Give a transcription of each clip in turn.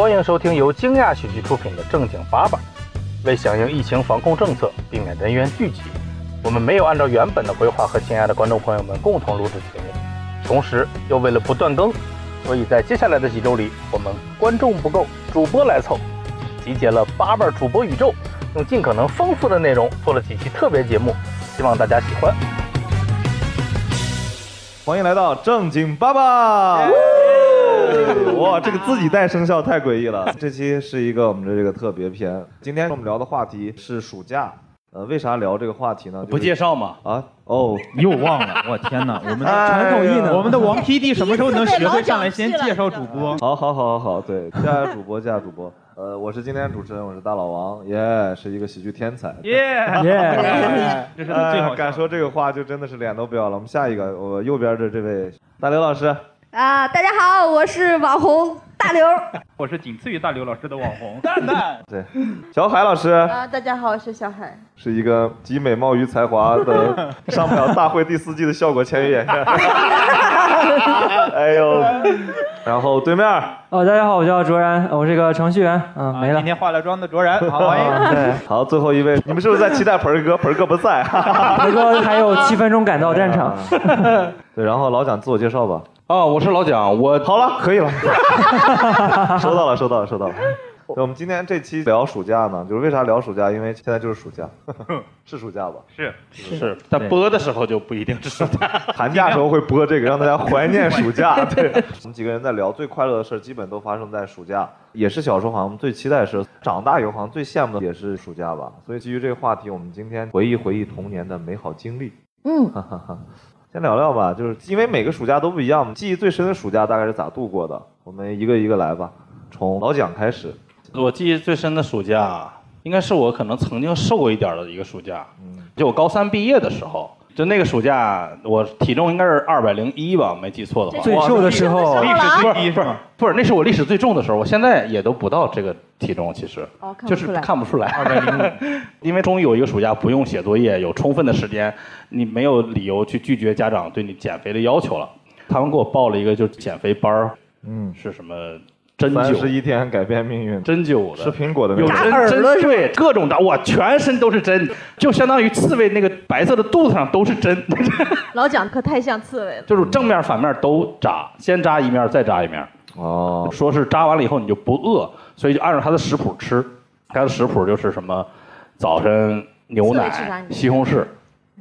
欢迎收听由惊讶喜剧出品的《正经八百》。为响应疫情防控政策，避免人员聚集，我们没有按照原本的规划和亲爱的观众朋友们共同录制节目。同时，又为了不断更，所以在接下来的几周里，我们观众不够，主播来凑，集结了八瓣主播宇宙，用尽可能丰富的内容做了几期特别节目，希望大家喜欢。欢迎来到正经爸爸。哇，这个自己带生肖太诡异了。这期是一个我们的这个特别篇。今天我们聊的话题是暑假。呃，为啥聊这个话题呢？不介绍吗？啊，哦，又忘了，我天哪！我们的传统艺呢？我们的王 PD 什么时候能学会上来先介绍主播？好好好好好，对，介主播，介主播。呃，我是今天主持人，我是大老王，耶，是一个喜剧天才，耶耶，这是最好。敢说这个话就真的是脸都不要了。我们下一个，我右边的这位大刘老师。啊，大家好，我是网红大刘，我是仅次于大刘老师的网红蛋蛋。对，小海老师。啊，大家好，我是小海，是一个集美貌与才华的 上不了大会第四季的效果签约演员。哎呦，然后对面。哦，大家好，我叫卓然，我是一个程序员。嗯，没了。今天化了妆的卓然，好欢迎。对，好，最后一位，你们是不是在期待盆儿哥？盆儿哥不在。盆儿哥还有七分钟赶到战场。对，然后老蒋自我介绍吧。哦，我是老蒋，我 好了，可以了，收到了，收到了，收到了。我们今天这期聊暑假呢，就是为啥聊暑假？因为现在就是暑假，是暑假吧？是是，但播的时候就不一定是暑假，寒假时候会播这个，让大家怀念暑假。对，我们几个人在聊最快乐的事基本都发生在暑假，也是小时候好像最期待的事，长大以后好像最羡慕的也是暑假吧。所以基于这个话题，我们今天回忆回忆童年的美好经历。嗯，哈哈哈。先聊聊吧，就是因为每个暑假都不一样，记忆最深的暑假大概是咋度过的？我们一个一个来吧，从老蒋开始。我记忆最深的暑假，应该是我可能曾经瘦过一点的一个暑假，就我高三毕业的时候。就那个暑假，我体重应该是二百零一吧，没记错的话。最瘦的时候，历史最低是吧？不是，那是我历史最重的时候。我现在也都不到这个体重，其实就是看不出来。二百零五，因为终于有一个暑假不用写作业，有充分的时间，你没有理由去拒绝家长对你减肥的要求了。他们给我报了一个就是减肥班儿，嗯，是什么？针灸，三十一天改变命运。针灸的，吃苹果的，有针针对，各种的，哇，全身都是针，就相当于刺猬那个白色的肚子上都是针。老蒋可太像刺猬了，就是正面反面都扎，先扎一面再扎一面。哦，说是扎完了以后你就不饿，所以就按照他的食谱吃。他的食谱就是什么，早晨牛奶、西红柿，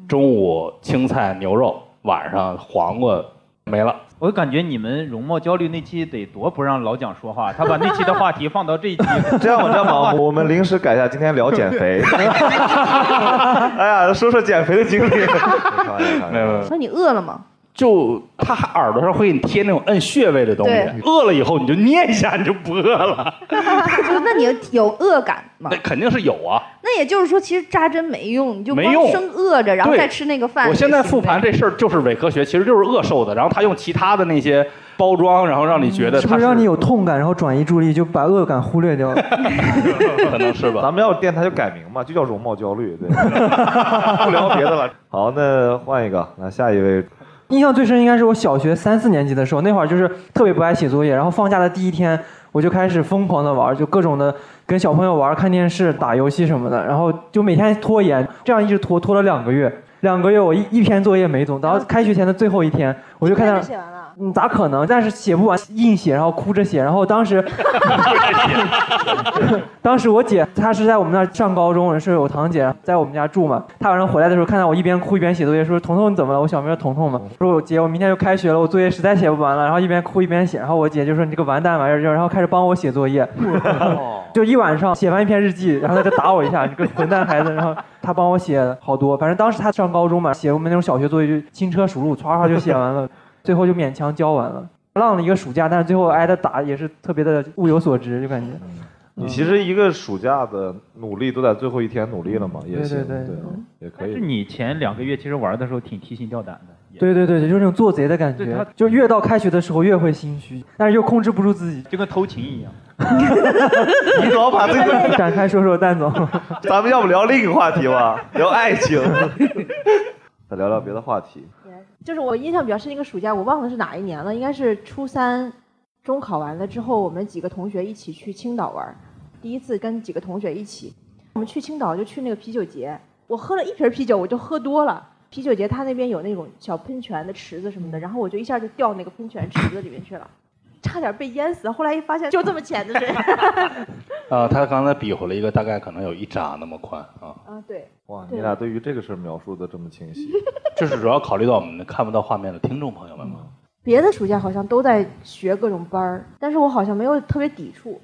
中午青菜牛肉，晚上黄瓜，没了。我感觉你们容貌焦虑那期得多不让老蒋说话，他把那期的话题放到这一期。这样，我这样吧，我们临时改一下，今天聊减肥。哎呀，说说减肥的经历。没有没有。那你饿了吗？就他耳朵上会给你贴那种摁穴位的东西，饿了以后你就捏一下，你就不饿了。就那你有饿感吗？那肯定是有啊。那也就是说，其实扎针没用，你就没用，生饿着，然后再吃那个饭。我现在复盘这事儿就是伪科学，其实就是饿瘦的。然后他用其他的那些包装，然后让你觉得是不是让你有痛感，然后转移注意力，就把饿感忽略掉了。可能是吧。咱们要电台就改名嘛，就叫容貌焦虑，对。不聊别的了。好，那换一个，那下一位。印象最深应该是我小学三四年级的时候，那会儿就是特别不爱写作业，然后放假的第一天我就开始疯狂的玩，就各种的跟小朋友玩、看电视、打游戏什么的，然后就每天拖延，这样一直拖拖了两个月，两个月我一一篇作业没做，然后开学前的最后一天我就看到。嗯，咋可能？但是写不完，硬写，然后哭着写。然后当时，当时我姐她是在我们那儿上高中，是我堂姐在我们家住嘛。她晚上回来的时候，看到我一边哭一边写作业，说：“彤彤你怎么了？”我小名叫彤彤嘛。说：“我姐，我明天就开学了，我作业实在写不完了。”然后一边哭一边写。然后我姐就说：“你这个完蛋玩意儿！”然后开始帮我写作业，就一晚上写完一篇日记，然后她就打我一下：“你个混蛋孩子！”然后她帮我写好多，反正当时她上高中嘛，写我们那种小学作业就轻车熟路，唰唰就写完了。最后就勉强交完了，浪了一个暑假，但是最后挨的打也是特别的物有所值，就感觉。你其实一个暑假的努力都在最后一天努力了嘛，也行，对对，也可以。是你前两个月其实玩的时候挺提心吊胆的。对对对就是那种做贼的感觉。就越到开学的时候越会心虚，但是又控制不住自己，就跟偷情一样。你怎么把这个 展开说说，蛋总？咱们要不聊另一个话题吧，聊爱情。再聊聊别的话题。就是我印象比较深一个暑假，我忘了是哪一年了，应该是初三，中考完了之后，我们几个同学一起去青岛玩，第一次跟几个同学一起，我们去青岛就去那个啤酒节，我喝了一瓶啤酒我就喝多了。啤酒节他那边有那种小喷泉的池子什么的，然后我就一下就掉那个喷泉池子里面去了。差点被淹死，后来一发现就这么浅的水。啊，他刚才比划了一个大概可能有一拃那么宽啊。啊，对。哇，你俩对于这个事儿描述的这么清晰，就是主要考虑到我们看不到画面的听众朋友们吗？别的暑假好像都在学各种班儿，但是我好像没有特别抵触，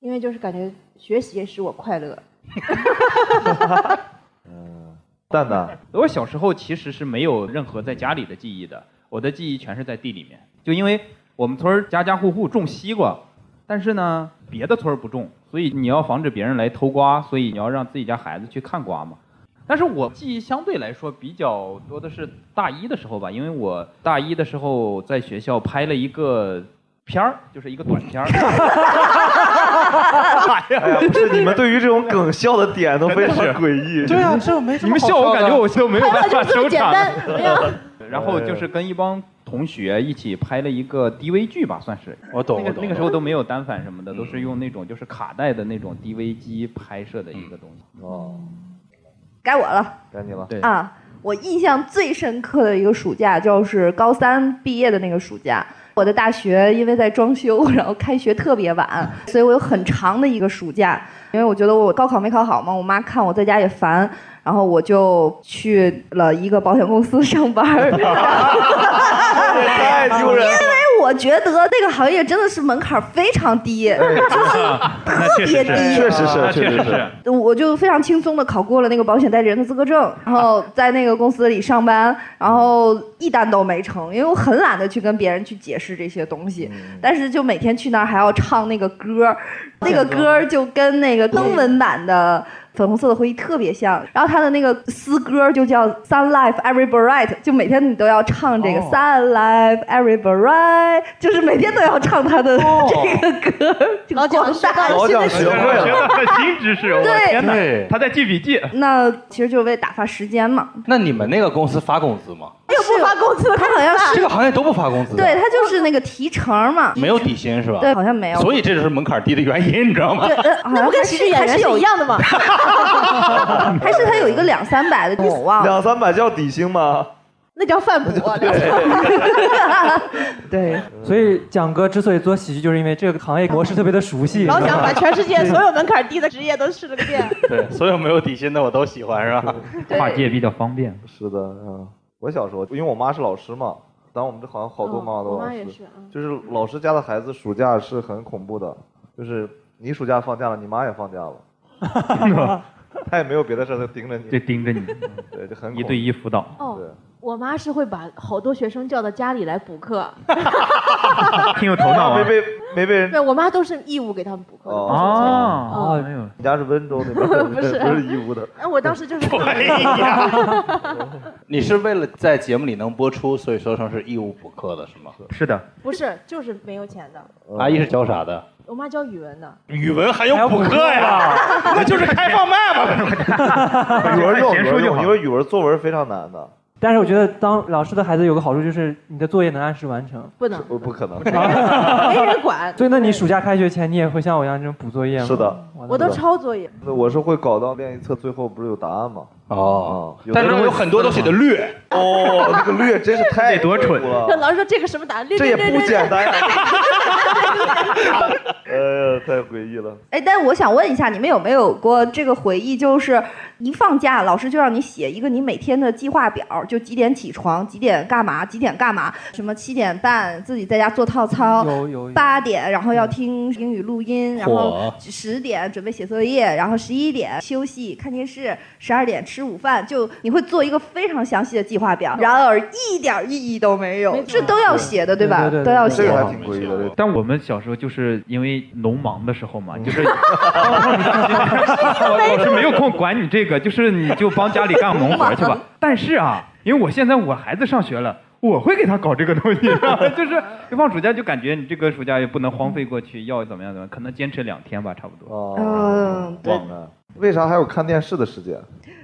因为就是感觉学习使我快乐。嗯，蛋蛋，我小时候其实是没有任何在家里的记忆的，我的记忆全是在地里面，就因为。我们村家家户户种西瓜，但是呢，别的村不种，所以你要防止别人来偷瓜，所以你要让自己家孩子去看瓜嘛。但是我记忆相对来说比较多的是大一的时候吧，因为我大一的时候在学校拍了一个片儿，就是一个短片儿。哎呀，不是你们对于这种梗笑的点都非常诡异。对啊，这没什么你们笑，我感觉我就没有办法收场。然后就是跟一帮。同学一起拍了一个 DV 剧吧，算是我懂。那个那个时候都没有单反什么的，都是用那种就是卡带的那种 DV 机拍摄的一个东西。哦，该我了，该你了。对啊，我印象最深刻的一个暑假就是高三毕业的那个暑假。我的大学因为在装修，然后开学特别晚，所以我有很长的一个暑假。因为我觉得我高考没考好嘛，我妈看我在家也烦。然后我就去了一个保险公司上班儿，太丢人。我觉得那个行业真的是门槛非常低，就是特别低，确实是，确实是。我就非常轻松的考过了那个保险代理人的资格证，然后在那个公司里上班，然后一单都没成，因为我很懒得去跟别人去解释这些东西，但是就每天去那儿还要唱那个歌，那个歌就跟那个英文版的。粉红色的回忆特别像，然后他的那个诗歌就叫 Sun Life Every Bright，就每天你都要唱这个 Sun Life Every Bright，就是每天都要唱他的 这个歌。老蒋学老蒋学会了，学了 新知识，我天哪！他在记笔记。那其实就是为打发时间嘛。那你们那个公司发工资吗？又不发工资，他好像是这个行业都不发工资。对他就是那个提成嘛，没有底薪是吧？对，好像没有。所以这就是门槛低的原因，你知道吗？对，那不跟喜剧演员是一样的吗？还是他有一个两三百的，我忘了。两三百叫底薪吗？那叫饭补。对，所以蒋哥之所以做喜剧，就是因为这个行业模式特别的熟悉。老蒋把全世界所有门槛低的职业都试了个遍。对，所有没有底薪的我都喜欢，是吧？跨界比较方便。是的，嗯。我小时候，因为我妈是老师嘛，当然我们这好像好多妈妈都老师，就是老师家的孩子暑假是很恐怖的，就是你暑假放假了，你妈也放假了，她也没有别的事儿，盯着你，就盯着你，对，就很 一对一辅导。哦，我妈是会把好多学生叫到家里来补课，挺有头脑，没被 没被人。对我妈都是义务给他们补课的。哦，没有，你家是温州那边，不是不是义务的。哎，我当时就是。你是为了在节目里能播出，所以说成是义务补课的是吗？是的。不是，就是没有钱的。阿姨是教啥的？我妈教语文的。语文还有补课呀？那就是开放麦嘛。语文用，语文用，因为语文作文非常难的。但是我觉得当老师的孩子有个好处就是你的作业能按时完成。不能，不不可能，没人管。所以那你暑假开学前你也会像我一样这种补作业吗？是的，我都抄作业。那我是会搞到练习册最后不是有答案吗？哦，但是有很多都写的略。哦，这个略真是太多蠢了。老师说这个什么答案？这也不简单呀。哎呀，太诡异了。哎，但我想问一下，你们有没有过这个回忆？就是一放假，老师就让你写一个你每天的计划表，就几点起床，几点干嘛，几点干嘛？什么七点半自己在家做套操，有有。八点然后要听英语录音，然后十点准备写作业，然后十一点休息看电视，十二点吃午饭。就你会做一个非常详细的计划表，然而一点意义都没有。这都要写的，对吧？都要写。这个还挺诡异的。但我们小时候就是因为农忙的时候嘛，就是 我是没有空管你这个，就是你就帮家里干农活去吧。但是啊，因为我现在我孩子上学了，我会给他搞这个东西，就是一放暑假就感觉你这个暑假也不能荒废过去，要怎么样怎么样，可能坚持两天吧，差不多。嗯，对。为啥还有看电视的时间？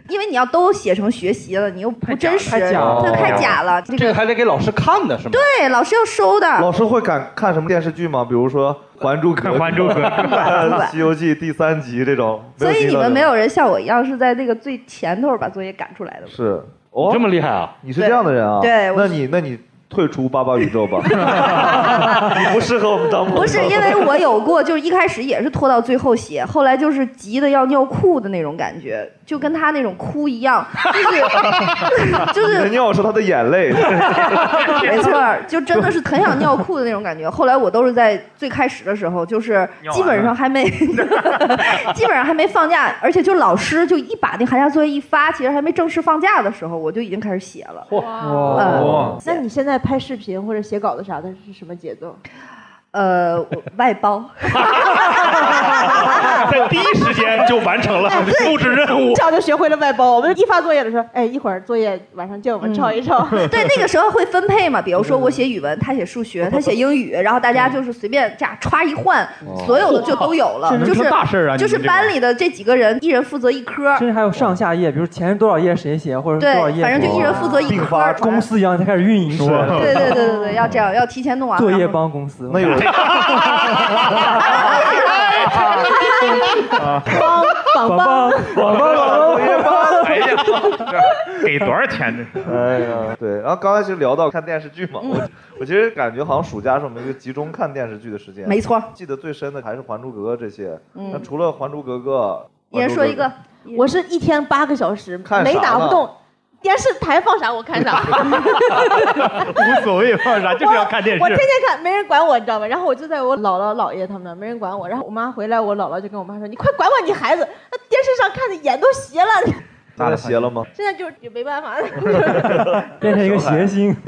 因为你要都写成学习了，你又不真实，太假了这太假了。这个还得给老师看的是吗？对，老师要收的。老师会敢看什么电视剧吗？比如说《还珠格格》《还珠格格》《西游记》第三集这种。所以你们没有人像我一样是在那个最前头把作业赶出来的吗？是，哦，这么厉害啊！你是这样的人啊？对，那你那你。退出八八宇宙吧，你不适合我们当朋友。不是因为我有过，就是一开始也是拖到最后写，后来就是急的要尿裤的那种感觉，就跟他那种哭一样，就是 就是。尿是他的眼泪。没错，就真的是很想尿裤的那种感觉。后来我都是在最开始的时候，就是基本上还没，基本上还没放假，而且就老师就一把那寒假作业一发，其实还没正式放假的时候，我就已经开始写了。哇！那你现在？拍视频或者写稿子啥的是什么节奏？呃，外包，在第一时间就完成了布置任务，这样就学会了外包。我们一发作业的时候，哎，一会儿作业晚上叫我们抄一抄。对，那个时候会分配嘛，比如说我写语文，他写数学，他写英语，然后大家就是随便这样歘一换，所有的就都有了，就是大事啊，就是班里的这几个人，一人负责一科，甚至还有上下页，比如前多少页谁写，或者多少页，反正就一人负责一科，公司一样才开始运营。对对对对对，要这样，要提前弄完。作业帮公司，那有。啊！棒棒棒棒棒棒！哎呀，给多少钱这是？哎呀，对。然后刚才其实聊到看电视剧嘛，我我其实感觉好像暑假是我们一个集中看电视剧的时间。没错。记得最深的还是《还珠格格》这些。那除了《还珠格格》，一人说一个。我是一天八个小时，没打不动。电视台放啥我看啥，无所谓放啥，就是要看电视。我天天看，没人管我，你知道吗？然后我就在我姥姥姥爷他们那，没人管我。然后我妈回来，我姥姥就跟我妈说：“你快管管你孩子，那电视上看的眼都斜了。”咋斜了吗？现在就是也没办法，变成一个谐星。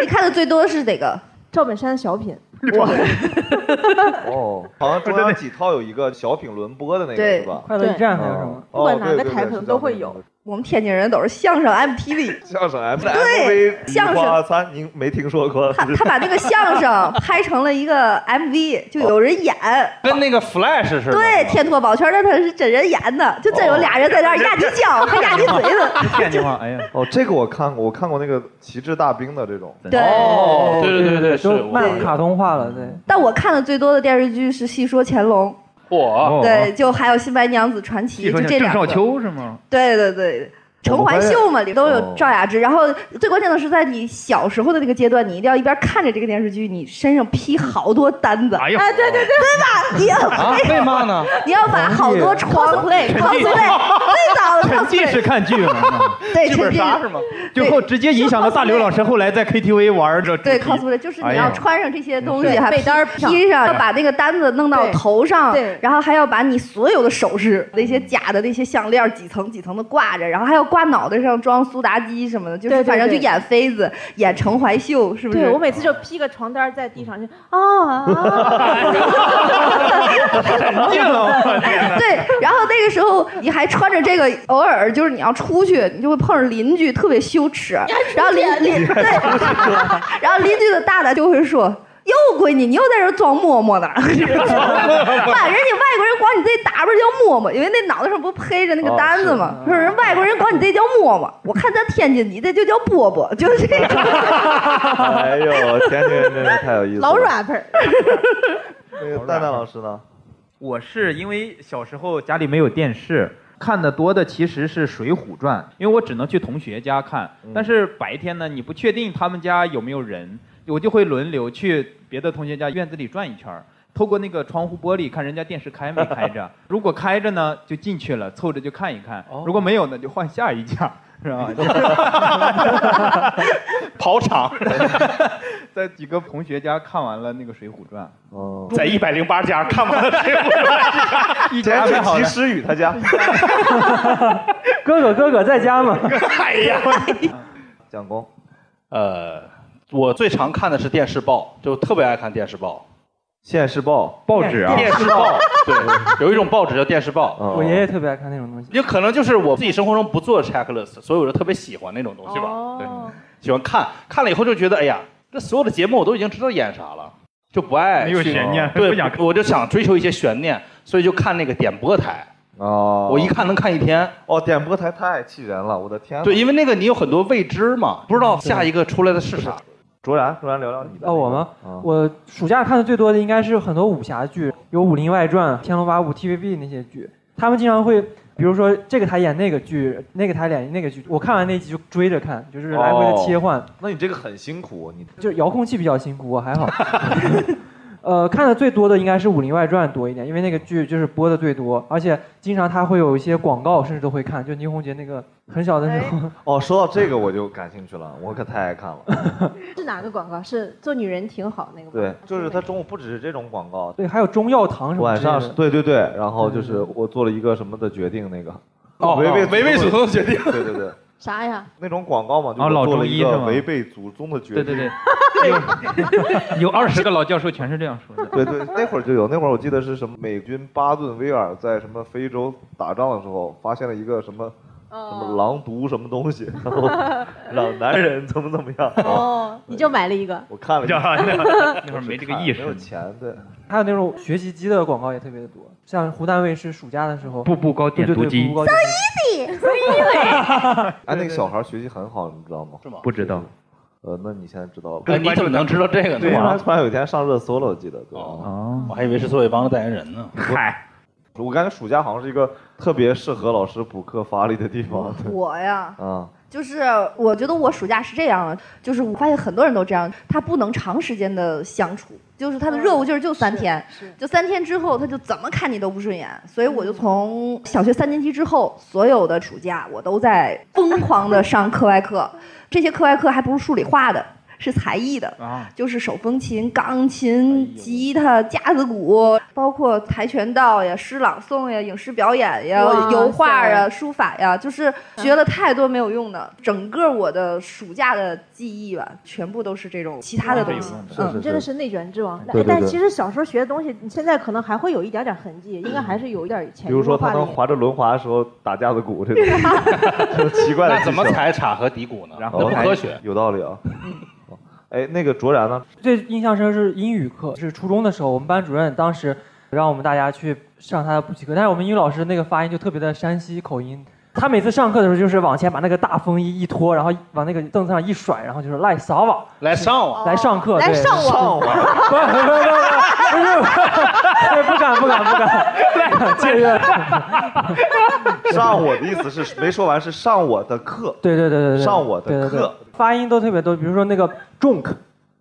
你看的最多是哪个？赵本山的小品。哇！哦，好像中央几套有一个小品轮播的那个是吧？快乐驿站还有什么？不管哪个台可能都会有。我们天津人都是相声 MTV，相声 MTV，对，相声餐您没听说过？他他把那个相声拍成了一个 MV，就有人演，跟那个 Flash 似的。对，天托宝圈那他是真人演的，就真有俩人在那压你脚，还压你嘴子。天津话，哎呀，哦，这个我看过，我看过那个旗帜大兵的这种。对，对对对对，是慢卡通化了，对。但我看的最多的电视剧是《戏说乾隆》。嚯！对，就还有《新白娘子传奇》，就这两个。郑少秋是吗？对对对。陈怀秀嘛，里都有赵雅芝。然后最关键的是，在你小时候的那个阶段，你一定要一边看着这个电视剧，你身上披好多单子。哎呀，对对对，对吧？你要为嘛呢？你要把好多床累 床累最早的沉浸式看剧嘛？对，剧本杀是吗？最后直接影响了大刘老师后来在 KTV 玩的。对，cosplay 就是你要穿上这些东西，还被单披上，要把那个单子弄到头上，然后还要把你所有的首饰那些假的那些项链几层几层的挂着，然后还要挂脑袋上。装苏妲己什么的，就是反正就演妃子，演陈怀秀，是不是？对我每次就披个床单在地上就 啊，沉浸了，对，然后那个时候你还穿着这个，偶尔就是你要出去，你就会碰上邻居，特别羞耻。然后邻邻对，然后邻居的大大就会说。哟，闺女，你又在这装嬷嬷呢？妈，人家外国人管你这打扮叫嬷嬷，因为那脑袋上不配着那个单子吗？说人外国人管你这叫嬷嬷，我看咱天津你这就叫波波，就是这个。哎呦，天津人真是太有意思了。老 rapper。那个蛋蛋老师呢？我是因为小时候家里没有电视，看的多的其实是《水浒传》，因为我只能去同学家看，但是白天呢，你不确定他们家有没有人。我就会轮流去别的同学家院子里转一圈透过那个窗户玻璃看人家电视开没开着。如果开着呢，就进去了，凑着就看一看；如果没有呢，就换下一家，是吧？跑场，在几个同学家看完了那个《水浒传》。哦，在一百零八家看完了《水浒传》，一家是齐诗雨他家。哥哥哥哥在家吗？哎呀，蒋工，呃。我最常看的是电视报，就特别爱看电视报，现世报报纸啊，电视报，对，有一种报纸叫电视报。我爷爷特别爱看那种东西。也可能就是我自己生活中不做 checklist，所以我就特别喜欢那种东西吧。对，喜欢看，看了以后就觉得，哎呀，这所有的节目我都已经知道演啥了。就不爱没有悬念对不想，我就想追求一些悬念，所以就看那个点播台。哦，我一看能看一天。哦，点播台太气人了，我的天！对，因为那个你有很多未知嘛，不知道下一个出来的是啥。卓然，卓然聊聊你的。哦，我吗？啊我暑假看的最多的应该是很多武侠剧，有《武林外传》《天龙八部》TVB 那些剧，他们经常会，比如说这个台演那个剧，那个台演那个剧，我看完那集就追着看，就是来回的切换。哦那你这个很辛苦，你就遥控器比较辛苦，我还好。呃，看的最多的应该是《武林外传》多一点，因为那个剧就是播的最多，而且经常它会有一些广告，甚至都会看。就倪虹洁那个很小的时候，哦，说到这个我就感兴趣了，我可太爱看了。是哪个广告？是做女人挺好那个吗？对，就是他中午不只是这种广告，对，还有中药堂什么之类的晚上是对对对，然后就是我做了一个什么的决定，那个哦违背违背祖宗的决定对对对，啥呀？那种广告嘛，就做了一个违背祖宗的决定。对对对，有有二十个老教授全是这样说的。对对，那会儿就有，那会儿我记得是什么美军巴顿威尔在什么非洲打仗的时候，发现了一个什么什么狼毒什么东西，然后让男人怎么怎么样。哦，你就买了一个。我看了一 那，会儿没这个意识没有，钱，对。还有那种学习机的广告也特别的多，像湖南卫视暑假的时候，步步高点读机步步高点读机哎，那个小孩学习很好，你知道吗？是吗？不知道。呃，那你现在知道了。哎，你怎么能知道这个对，突然？突然有一天上热搜了，我记得。对。哦，哦，我还以为是作为帮的代言人呢。嗨，我感觉暑假好像是一个特别适合老师补课发力的地方。我呀，啊，就是我觉得我暑假是这样的，就是我发现很多人都这样，他不能长时间的相处，就是他的热乎劲儿就三天，是就三天之后他就怎么看你都不顺眼，所以我就从小学三年级之后，所有的暑假我都在疯狂的上课外课，这些课外课还不是数理化的。是才艺的，啊，就是手风琴、钢琴、吉他、架子鼓，包括跆拳道呀、诗朗诵呀、影视表演呀、油画呀、书法呀，就是学了太多没有用的。整个我的暑假的记忆吧，全部都是这种其他的东西。是嗯，你真的是内卷之王。对对对但其实小时候学的东西，你现在可能还会有一点点痕迹，应该还是有一点潜移比如说他滑着轮滑的时候打架子鼓这种，这 种奇怪的那怎么踩镲和底鼓呢？然后那不科学。有道理啊。哎，那个卓然呢？最印象深刻是英语课，是初中的时候，我们班主任当时让我们大家去上他的补习课，但是我们英语老师那个发音就特别的山西口音。他每次上课的时候，就是往前把那个大风衣一脱，然后往那个凳子上一甩，然后就是来扫网，来上网，来上课，对来上网，不不不不不不不敢不敢不敢，这个 上我的意思是没说完，是上我的课。对对对对对，上我的课发音都特别多，比如说那个 drunk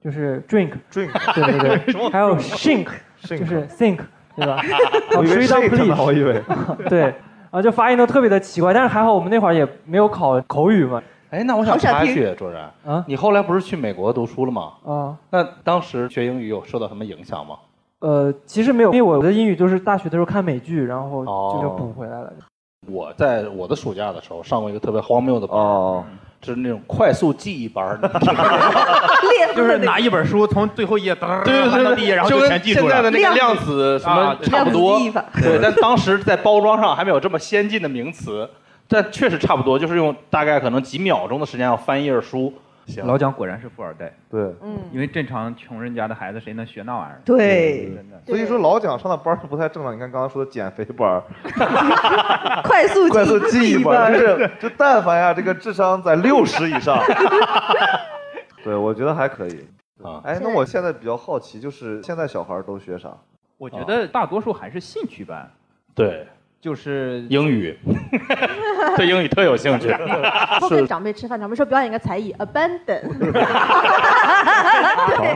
就是 drink，drink，对对对，还有 think 就是 think，对吧？我以为 shake 呢，我以为。对，啊就发音都特别的奇怪，但是还好我们那会儿也没有考口语嘛，哎，那我想插一句，卓然，啊？你后来不是去美国读书了吗？啊。那当时学英语有受到什么影响吗？呃，其实没有，因为我的英语就是大学的时候看美剧，然后哦。就就补回来了。我在我的暑假的时候上过一个特别荒谬的班，哦，就是那种快速记忆班儿，你知道吗 列就是拿一本书从最后一页噔翻到第一页，然后就跟全记住了。现在的那个量子什么啊差不多。对，但当时在包装上还没有这么先进的名词，但确实差不多，就是用大概可能几秒钟的时间要翻一页书。行，老蒋果然是富二代，对，嗯，因为正常穷人家的孩子谁能学那玩意儿？对，真的。所以说老蒋上的班儿是不太正常。你看刚刚说的减肥班儿、快 速快速记忆班就是就但凡呀这个智商在六十以上，对我觉得还可以。啊，哎，那我现在比较好奇，就是现在小孩都学啥？我觉得大多数还是兴趣班，对，就是英语，对英语特有兴趣。后跟长辈吃饭，长辈说表演一个才艺，abandon。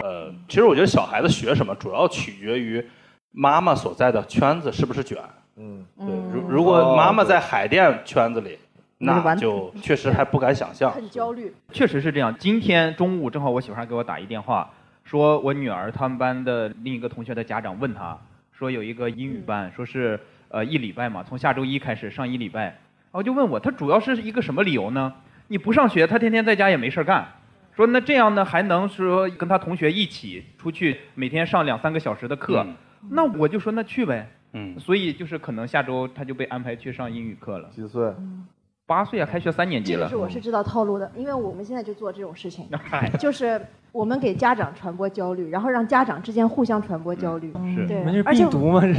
呃，其实我觉得小孩子学什么，主要取决于妈妈所在的圈子是不是卷。嗯，对，如如果妈妈在海淀圈子里，那那就确实还不敢想象。很焦虑。确实是这样。今天中午正好我媳妇儿给我打一电话，说我女儿他们班的另一个同学的家长问她，说有一个英语班，说是呃一礼拜嘛，从下周一开始上一礼拜。然后就问我，他主要是一个什么理由呢？你不上学，他天天在家也没事儿干。说那这样呢，还能说跟他同学一起出去，每天上两三个小时的课。嗯那我就说那去呗。嗯，所以就是可能下周他就被安排去上英语课了。几岁？八岁啊，开学三年级了。是我是知道套路的，因为我们现在就做这种事情，就是我们给家长传播焦虑，然后让家长之间互相传播焦虑。是，对，而且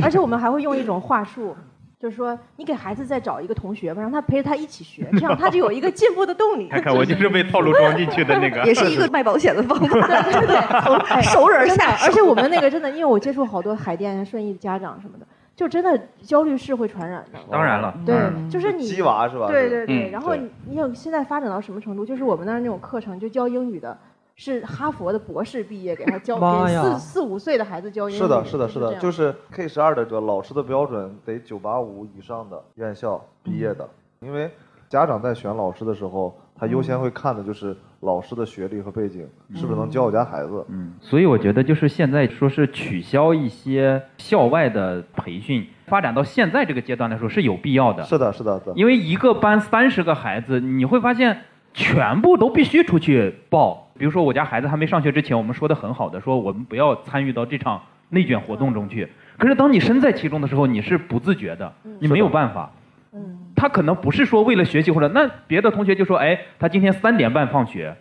而且我们还会用一种话术。就是说，你给孩子再找一个同学吧，让他陪着他一起学，这样他就有一个进步的动力。看看，我就是被套路装进去的那个。也是一个卖保险的方法，对对对，熟人下。而且我们那个真的，因为我接触好多海淀、顺义的家长什么的，就真的焦虑是会传染的。当然了，对，就是你鸡娃是吧？对对对。然后你有现在发展到什么程度？就是我们那儿那种课程，就教英语的。是哈佛的博士毕业，给他教给四四五岁的孩子教英语。是的，是的，是的，就是 K 十二的这个老师的标准得九八五以上的院校毕业的，因为家长在选老师的时候，他优先会看的就是老师的学历和背景是不是能教我家孩子。嗯，所以我觉得就是现在说是取消一些校外的培训，发展到现在这个阶段来说是有必要的。是的，是的，的。因为一个班三十个孩子，你会发现全部都必须出去报。比如说，我家孩子还没上学之前，我们说的很好的，说我们不要参与到这场内卷活动中去。可是当你身在其中的时候，你是不自觉的，你没有办法。嗯，他可能不是说为了学习或者那别的同学就说，哎，他今天三点半放学，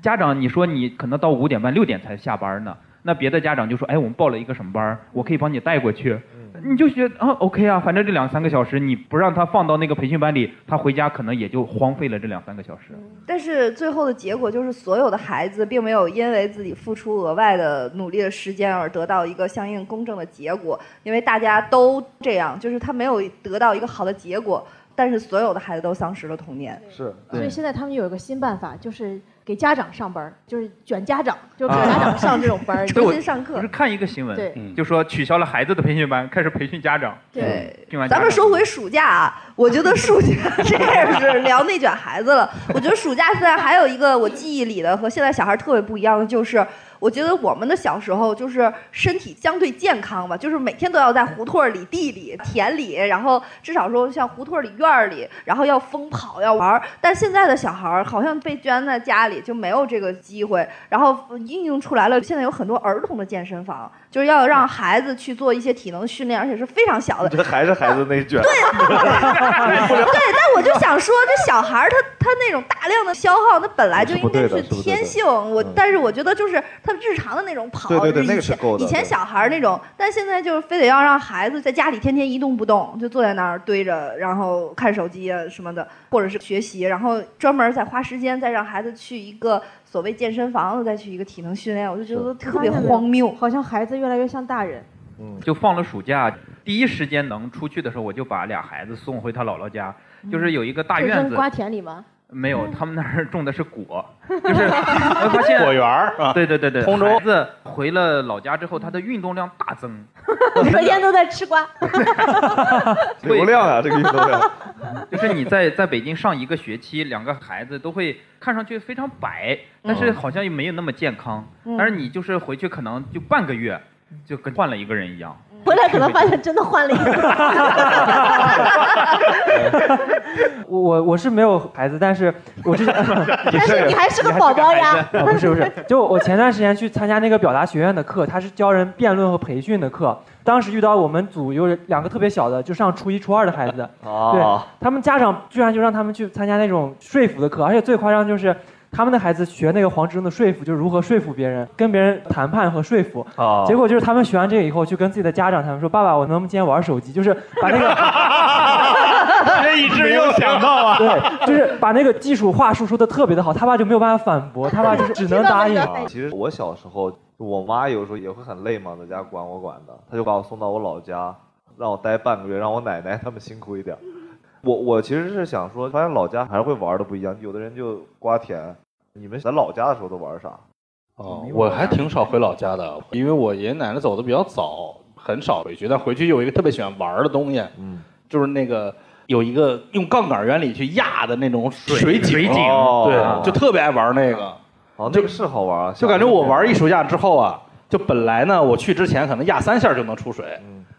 家长你说你可能到五点半六点才下班呢，那别的家长就说，哎，我们报了一个什么班，我可以帮你带过去。你就觉得啊，OK 啊，反正这两三个小时你不让他放到那个培训班里，他回家可能也就荒废了这两三个小时。但是最后的结果就是，所有的孩子并没有因为自己付出额外的努力的时间而得到一个相应公正的结果，因为大家都这样，就是他没有得到一个好的结果，但是所有的孩子都丧失了童年。是，所以现在他们有一个新办法，就是。给家长上班就是卷家长，就给家长上这种班 重新上课。不是看一个新闻，对，就说取消了孩子的培训班，开始培训家长。对，咱们说回暑假啊，我觉得暑假 这也是聊内卷孩子了。我觉得暑假现在还有一个我记忆里的和现在小孩特别不一样的就是。我觉得我们的小时候就是身体相对健康吧，就是每天都要在胡同里、地里、田里，然后至少说像胡同里、院里，然后要疯跑、要玩。但现在的小孩儿好像被圈在家里，就没有这个机会。然后应用出来了，现在有很多儿童的健身房，就是要让孩子去做一些体能训练，而且是非常小的。这还是孩子内卷。对，对，但我就想说，这小孩儿他他那种大量的消耗，那本来就应该是天性。我但是我觉得就是。他日常的那种跑，就是以前以前小孩那种，但现在就是非得要让孩子在家里天天一动不动，就坐在那儿堆着，然后看手机啊什么的，或者是学习，然后专门再花时间再让孩子去一个所谓健身房，再去一个体能训练，我就觉得特别荒谬。好像孩子越来越像大人。嗯，就放了暑假，第一时间能出去的时候，我就把俩孩子送回他姥姥家，就是有一个大院子。瓜田里吗？没有，他们那儿种的是果，就是发现果园儿。对对对对，通州孩子回了老家之后，他的运动量大增，每天都在吃瓜。流量啊，这个运动量。就是你在在北京上一个学期，两个孩子都会看上去非常白，但是好像又没有那么健康。但是你就是回去可能就半个月，就跟换了一个人一样。回来可能发现真的换了一个。我我我是没有孩子，但是我之前，但是你还是个宝宝呀。不是不是，就我前段时间去参加那个表达学院的课，他是教人辩论和培训的课。当时遇到我们组有两个特别小的，就上初一初二的孩子，对他们家长居然就让他们去参加那种说服的课，而且最夸张就是。他们的孩子学那个黄执中的说服，就是如何说服别人，跟别人谈判和说服。啊！结果就是他们学完这个以后，就跟自己的家长他们说：“爸爸，我能不能今天玩手机？”就是把那个。学以致用，想到啊！对，就是把那个技术话术说的特别的好，他爸就没有办法反驳，他爸就是只能答应。其实我小时候，我妈有时候也会很累嘛，在家管我管的，他就把我送到我老家，让我待半个月，让我奶奶他们辛苦一点。我我其实是想说，发现老家还是会玩的不一样。有的人就瓜田，你们在老家的时候都玩啥？哦，我还挺少回老家的，因为我爷爷奶奶走的比较早，很少回去。但回去有一个特别喜欢玩的东西，嗯，就是那个有一个用杠杆原理去压的那种水井，水井，对，就特别爱玩那个。哦，那个是好玩啊，就感觉我玩一暑假之后啊，就本来呢，我去之前可能压三下就能出水。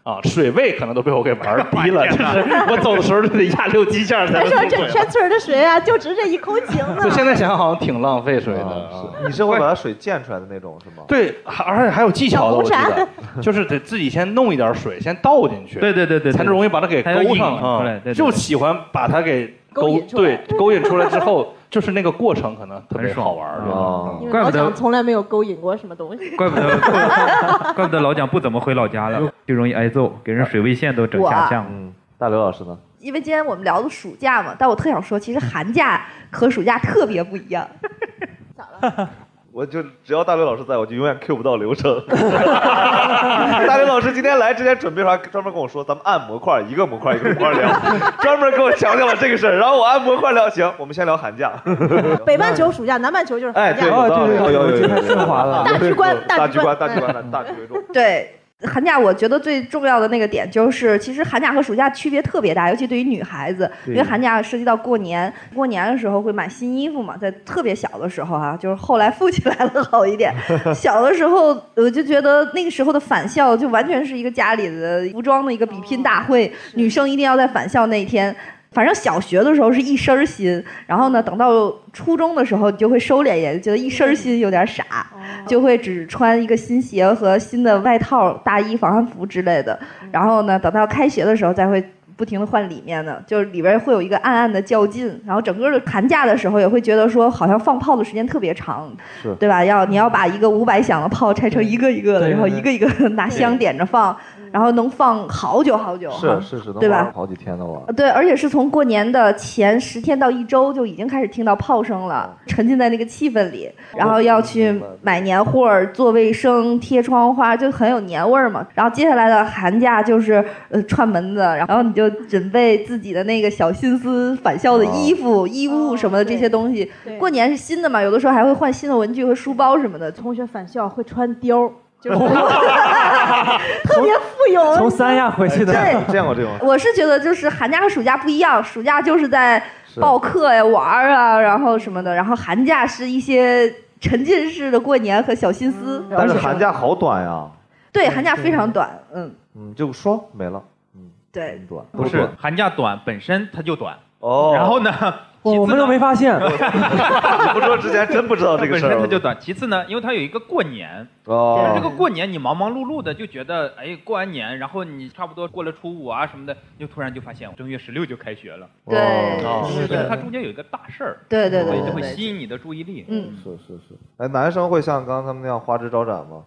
啊，水位可能都被我给玩低 了，就是我走的时候就得压六七下才能说这全村的水啊，就值这一口井呢。就现在想想，好像挺浪费水的。你是会把它水溅出来的那种，是吗？对，而且还有技巧的，我记得，就是得自己先弄一点水，先倒进去。对对对对，才能容易把它给勾上来。就喜欢把它给勾对勾引出来之后，就是那个过程可能特别好玩儿。哦怪不得从来没有勾引过什么东西。怪不得，怪不得老蒋不怎么回老家了，就容易挨揍，给人水位线都整下降。嗯，大刘老师呢？因为今天我们聊的暑假嘛，但我特想说，其实寒假和暑假特别不一样。我就只要大刘老师在，我就永远 Q 不到流程。大刘老师今天来之前准备啥？专门跟我说，咱们按模块，一个模块一个模块聊，专门跟我强调了这个事儿。然后我按模块聊，行，我们先聊寒假。北半球暑假，南半球就是哎，寒假。对，有道理有有有有太顺滑了大局观大局观，大局观大局观，大局为重。对。寒假我觉得最重要的那个点就是，其实寒假和暑假区别特别大，尤其对于女孩子，因为寒假涉及到过年，过年的时候会买新衣服嘛，在特别小的时候啊、就是后来富起来了好一点，小的时候我就觉得那个时候的返校就完全是一个家里的服装的一个比拼大会，女生一定要在返校那一天。反正小学的时候是一身儿新，然后呢，等到初中的时候，你就会收敛一点，觉得一身儿新有点傻，就会只穿一个新鞋和新的外套、大衣、防寒服之类的。然后呢，等到开学的时候，再会不停的换里面的，就是里边会有一个暗暗的较劲。然后整个的寒假的时候，也会觉得说，好像放炮的时间特别长，对吧？要你要把一个五百响的炮拆成一个一个的，然后一个一个地拿香点着放，然后能放好久好久。是是是，对吧好几天的玩。呃对，而且是从过年的前十天到一周就已经开始听到炮声了，沉浸在那个气氛里，然后要去买年货、做卫生、贴窗花，就很有年味儿嘛。然后接下来的寒假就是呃串门子，然后你就准备自己的那个小心思、返校的衣服、衣物什么的这些东西。对过年是新的嘛，有的时候还会换新的文具和书包什么的。同学返校会穿貂儿，就是 特别富有。从三亚回去的，对见过这种？我是觉得就是寒假和暑假不一样，暑假就是在报课呀、玩儿啊，然后什么的，然后寒假是一些沉浸式的过年和小心思。但是寒假好短呀，对寒假非常短，嗯，嗯，就说没了，嗯，对。很短，不是寒假短本身它就短，哦。然后呢，我我们都没发现。你不说之前真不知道这个事儿。本身它就短。其次呢，因为它有一个过年，哦，这个过年你忙忙碌碌的就觉得，哎，过完年，然后你差不多过了初五啊什么的，就突然就发现正月十六就开学了，对哦因为是的，它中间有一个大事儿，对对对所以就会吸引你的注意力。嗯，是是是。哎，男生会像刚刚他们那样花枝招展吗？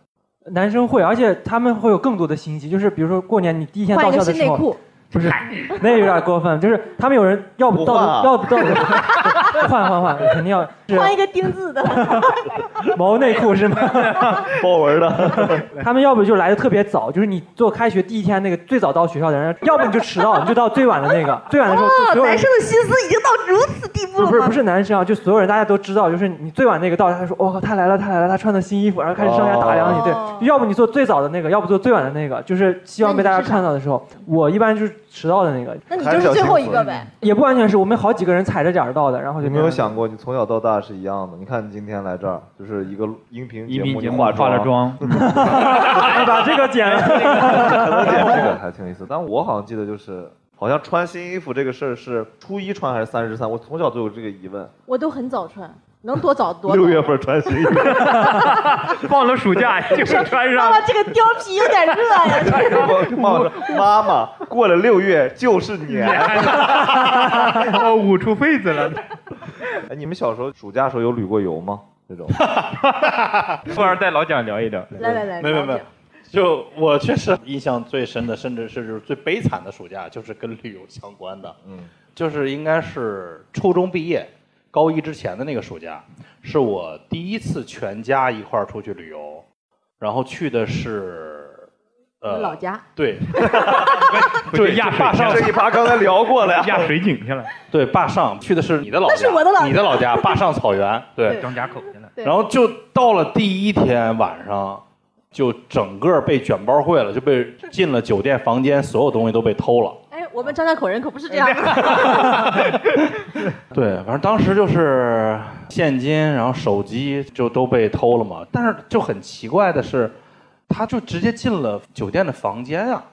男生会，而且他们会有更多的心机，就是比如说过年你第一天到校的时候，新内裤，不是，那有点过分，就是他们有人要不到要不到 换换换，肯定要 换一个丁字的。毛内裤是吗？豹纹的。他们要不就来的特别早，就是你做开学第一天那个最早到学校的人，要不你就迟到，你就到最晚的那个，最晚的时候男生的心思已经到如此地步了吗？不是不是男生啊，就所有人大家都知道，就是你最晚那个到，他说：“我、靠，他来了，他来了，他穿的新衣服。”然后开始上下打量你，哦对，要不你做最早的那个，要不做最晚的那个，就是希望被大家看到的时候。我一般就是迟到的那个，那你就是最后一个呗。也不完全是我们好几个人踩着点儿到的，然后就有没有想过，你从小到大是一样的？你看你今天来这儿，就是一个音频节目，音频节目你化化了妆，妆，把这个剪了？可能点这个还挺有意思。但我好像记得就是，好像穿新衣服这个事儿是初一穿还是三十三？我从小就有这个疑问。我都很早穿，能多早多早。六月份穿新衣服，放了暑假就穿上。妈妈，这个貂皮有点热呀。我妈说妈妈过了六月就是年。哦，捂出痱子了。哎，你们小时候暑假时候有旅过游吗？这种 富二代老蒋聊一聊。来来来，没有没有没有，就我确实印象最深的，甚至是就是最悲惨的暑假，就是跟旅游相关的。嗯，就是应该是初中毕业，高一之前的那个暑假，是我第一次全家一块儿出去旅游，然后去的是呃老家。对 对，坝上这一趴刚才聊过了呀。压水井去了，对坝上去的是你的老家，那是我的老家你的老家坝上草原对，张家口去了。然后就到了第一天晚上，就整个被卷包会了，就被进了酒店房间，所有东西都被偷了。哎，我们张家口人可不是这样的。对，反正当时就是现金，然后手机就都被偷了嘛。但是就很奇怪的是，他就直接进了酒店的房间啊。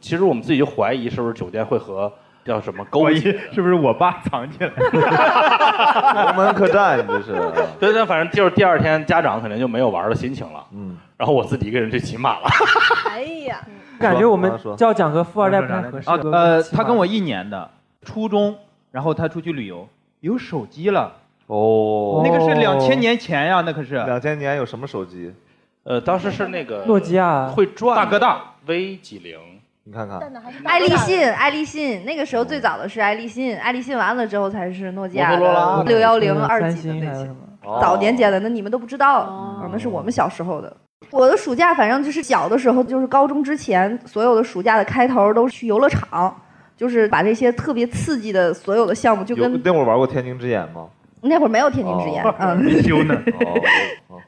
其实我们自己就怀疑是不是酒店会和叫什么勾万一结？是不是我爸藏起来？龙门客栈，你这是。对对，反正就是第二天家长肯定就没有玩的心情了。嗯，然后我自己一个人去骑马了。哎呀，感觉我们叫讲个富二代不太合适。啊，呃，他跟我一年的，初中然后他出去旅游，有手机了。哦，那个是两千年前呀，那可是。两千年有什么手机？呃，当时是那个诺基亚会转大哥大 V 几零，你看看。爱立信，爱立信，那个时候最早的是爱立信，爱立信完了之后才是诺基亚的六幺零二级的那些。早年间的那你们都不知道，那是我们小时候的。我的暑假反正就是小的时候，就是高中之前，所有的暑假的开头都是去游乐场，就是把这些特别刺激的所有的项目，就跟那会儿玩过天津之眼吗？那会儿没有天津之眼，嗯，修呢。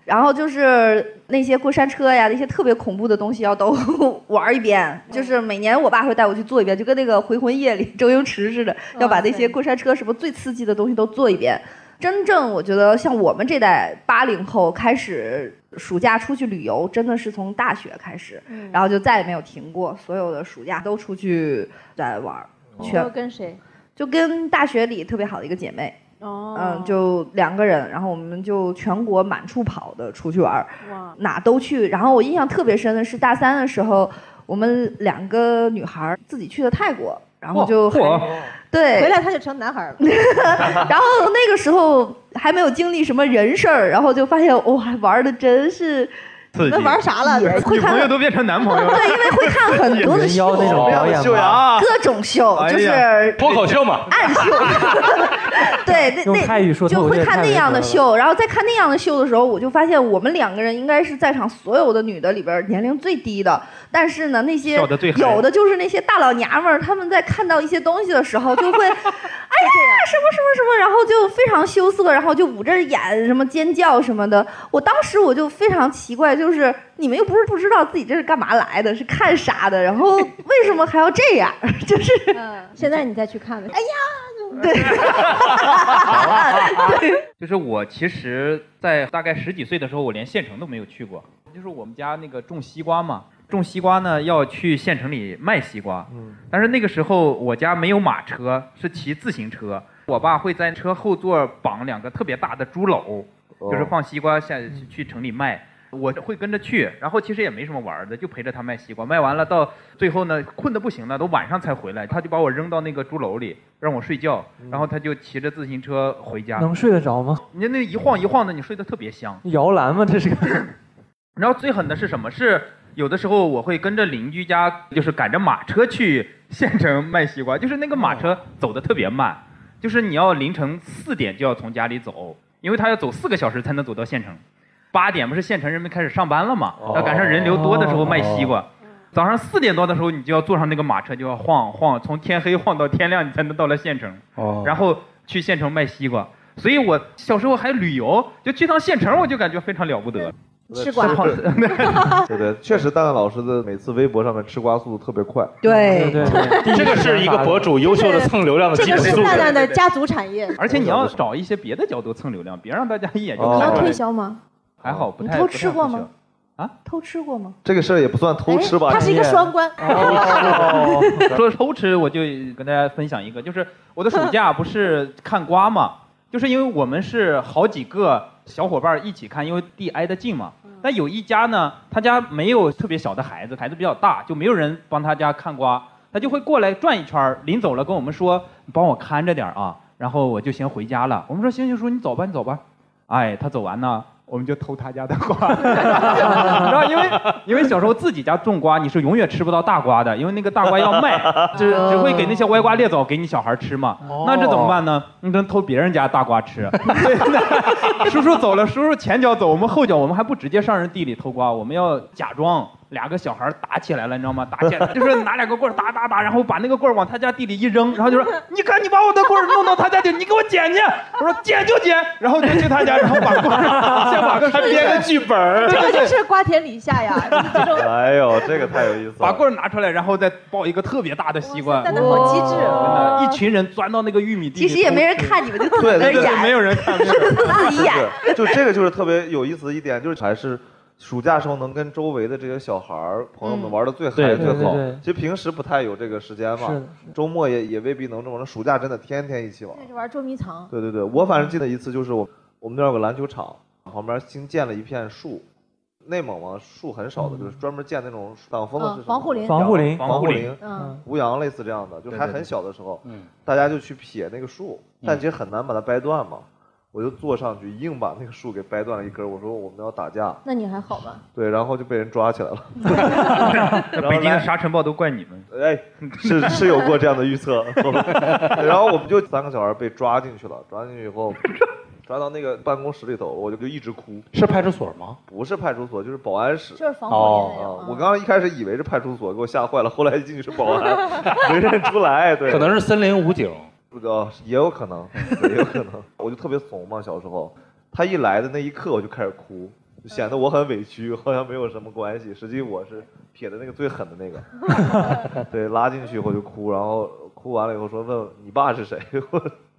然后就是那些过山车呀，那些特别恐怖的东西要都 玩一遍。就是每年我爸会带我去做一遍，就跟那个《回魂夜》里周星驰似的，要把那些过山车什么最刺激的东西都做一遍。真正我觉得像我们这代八零后开始暑假出去旅游，真的是从大学开始，然后就再也没有停过，所有的暑假都出去在玩。全跟谁？就跟大学里特别好的一个姐妹。哦。嗯，就两个人，然后我们就全国满处跑的出去玩，哇，哪都去。然后我印象特别深的是大三的时候，我们两个女孩自己去的泰国。然后就对，回来他就成男孩了。然后那个时候还没有经历什么人事儿，然后就发现哇，玩的真是。那玩啥了？女朋友都变成男朋友了。对，因为会看很多的秀，那种表演，各种秀，就是脱口秀嘛，暗秀。对，那那就会看那样的秀，然后再看那样的秀的时候，我就发现我们两个人应该是在场所有的女的里边年龄最低的。但是呢，那些有的就是那些大老娘们儿，他们在看到一些东西的时候，就会，哎呀，什么什么什么，然后就非常羞涩，然后就捂着眼，什么尖叫什么的。我当时我就非常奇怪。就是你们又不是不知道自己这是干嘛来的，是看啥的？然后为什么还要这样？就是，现在你再去看，哎呀，对，就是我其实，在大概十几岁的时候，我连县城都没有去过。就是我们家那个种西瓜嘛，种西瓜呢要去县城里卖西瓜。嗯。但是那个时候我家没有马车，是骑自行车。我爸会在车后座绑两个特别大的猪篓，就是放西瓜下去城里卖。我会跟着去，然后其实也没什么玩的，就陪着他卖西瓜。卖完了到最后呢，困得不行了，都晚上才回来。他就把我扔到那个猪篓里，让我睡觉。然后他就骑着自行车回家。能睡得着吗？你那一晃一晃的，你睡得特别香。摇篮吗？这是个。然后最狠的是什么？是有的时候我会跟着邻居家，就是赶着马车去县城卖西瓜。就是那个马车走的特别慢，就是你要凌晨四点就要从家里走，因为他要走四个小时才能走到县城。八点不是县城人们开始上班了嘛？要赶上人流多的时候卖西瓜。早上四点多的时候，你就要坐上那个马车，就要晃晃，从天黑晃到天亮，你才能到了县城。哦。然后去县城卖西瓜。所以我小时候还旅游，就去趟县城，我就感觉非常了不得。吃瓜。对对，确实，蛋蛋老师的每次微博上面吃瓜速度特别快。对对对，这个是一个博主优秀的蹭流量的基本这个是蛋蛋的家族产业。而且你要找一些别的角度蹭流量，别让大家一眼就。你要推销吗？还好，不太偷吃过吗？啊，偷吃过吗？这个事儿也不算偷吃吧？它是一个双关。说偷吃，我就跟大家分享一个，就是我的暑假不是看瓜嘛，就是因为我们是好几个小伙伴一起看，因为地挨得近嘛。但有一家呢，他家没有特别小的孩子，孩子比较大，就没有人帮他家看瓜，他就会过来转一圈，临走了跟我们说：“你帮我看着点啊。”然后我就先回家了。我们说：“行行，叔你走吧，你走吧。”哎，他走完呢，我们就偷他家的瓜，然后因为因为小时候自己家种瓜，你是永远吃不到大瓜的，因为那个大瓜要卖，只只会给那些歪瓜裂枣给你小孩吃嘛。那这怎么办呢？你能偷别人家大瓜吃？叔叔走了，叔叔前脚走，我们后脚，我们还不直接上人地里偷瓜，我们要假装。两个小孩打起来了，你知道吗？打起来 就是拿两个棍儿打打打，然后把那个棍儿往他家地里一扔，然后就说：“你看，你把我的棍儿弄到他家去，你给我捡去。”我说：“捡就捡。”然后就去他家，然后把棍儿先把个编个剧本这个就是瓜田李下呀。哎呦，这个太有意思了。把棍儿拿出来，然后再抱一个特别大的西瓜。真的好机智。真的，一群人钻到那个玉米地。其实也没人看你们，就自己演。没有人看，自己演。就这个就是特别有意思的一点，就是还是。暑假时候能跟周围的这些小孩儿朋友们玩的最嗨最好，其实平时不太有这个时间嘛，周末也也未必能这么玩。暑假真的天天一起玩，就玩捉迷藏。对对对，我反正记得一次就是我我们那儿有个篮球场，旁边新建了一片树，内蒙嘛，树很少的，就是专门建那种挡风的是什么防护林。防护林。防护林，嗯。吴阳类似这样的，就还很小的时候，嗯，大家就去撇那个树，但其实很难把它掰断嘛。我就坐上去，硬把那个树给掰断了一根。我说我们要打架，那你还好吧？对，然后就被人抓起来了。那北京的沙尘暴都怪你们。哎，是是有过这样的预测。然后我们就三个小孩被抓进去了，抓进去以后，抓到那个办公室里头，我就就一直哭。是派出所吗？不是派出所，就是保安室。就是防火的、哦啊。我刚刚一开始以为是派出所，给我吓坏了。后来一进去是保安，没认出来。对，可能是森林武警。不知道，也有可能，也有可能。我就特别怂嘛，小时候，他一来的那一刻我就开始哭，就显得我很委屈，好像没有什么关系。实际我是撇的那个最狠的那个。对，拉进去以后就哭，然后哭完了以后说问你爸是谁，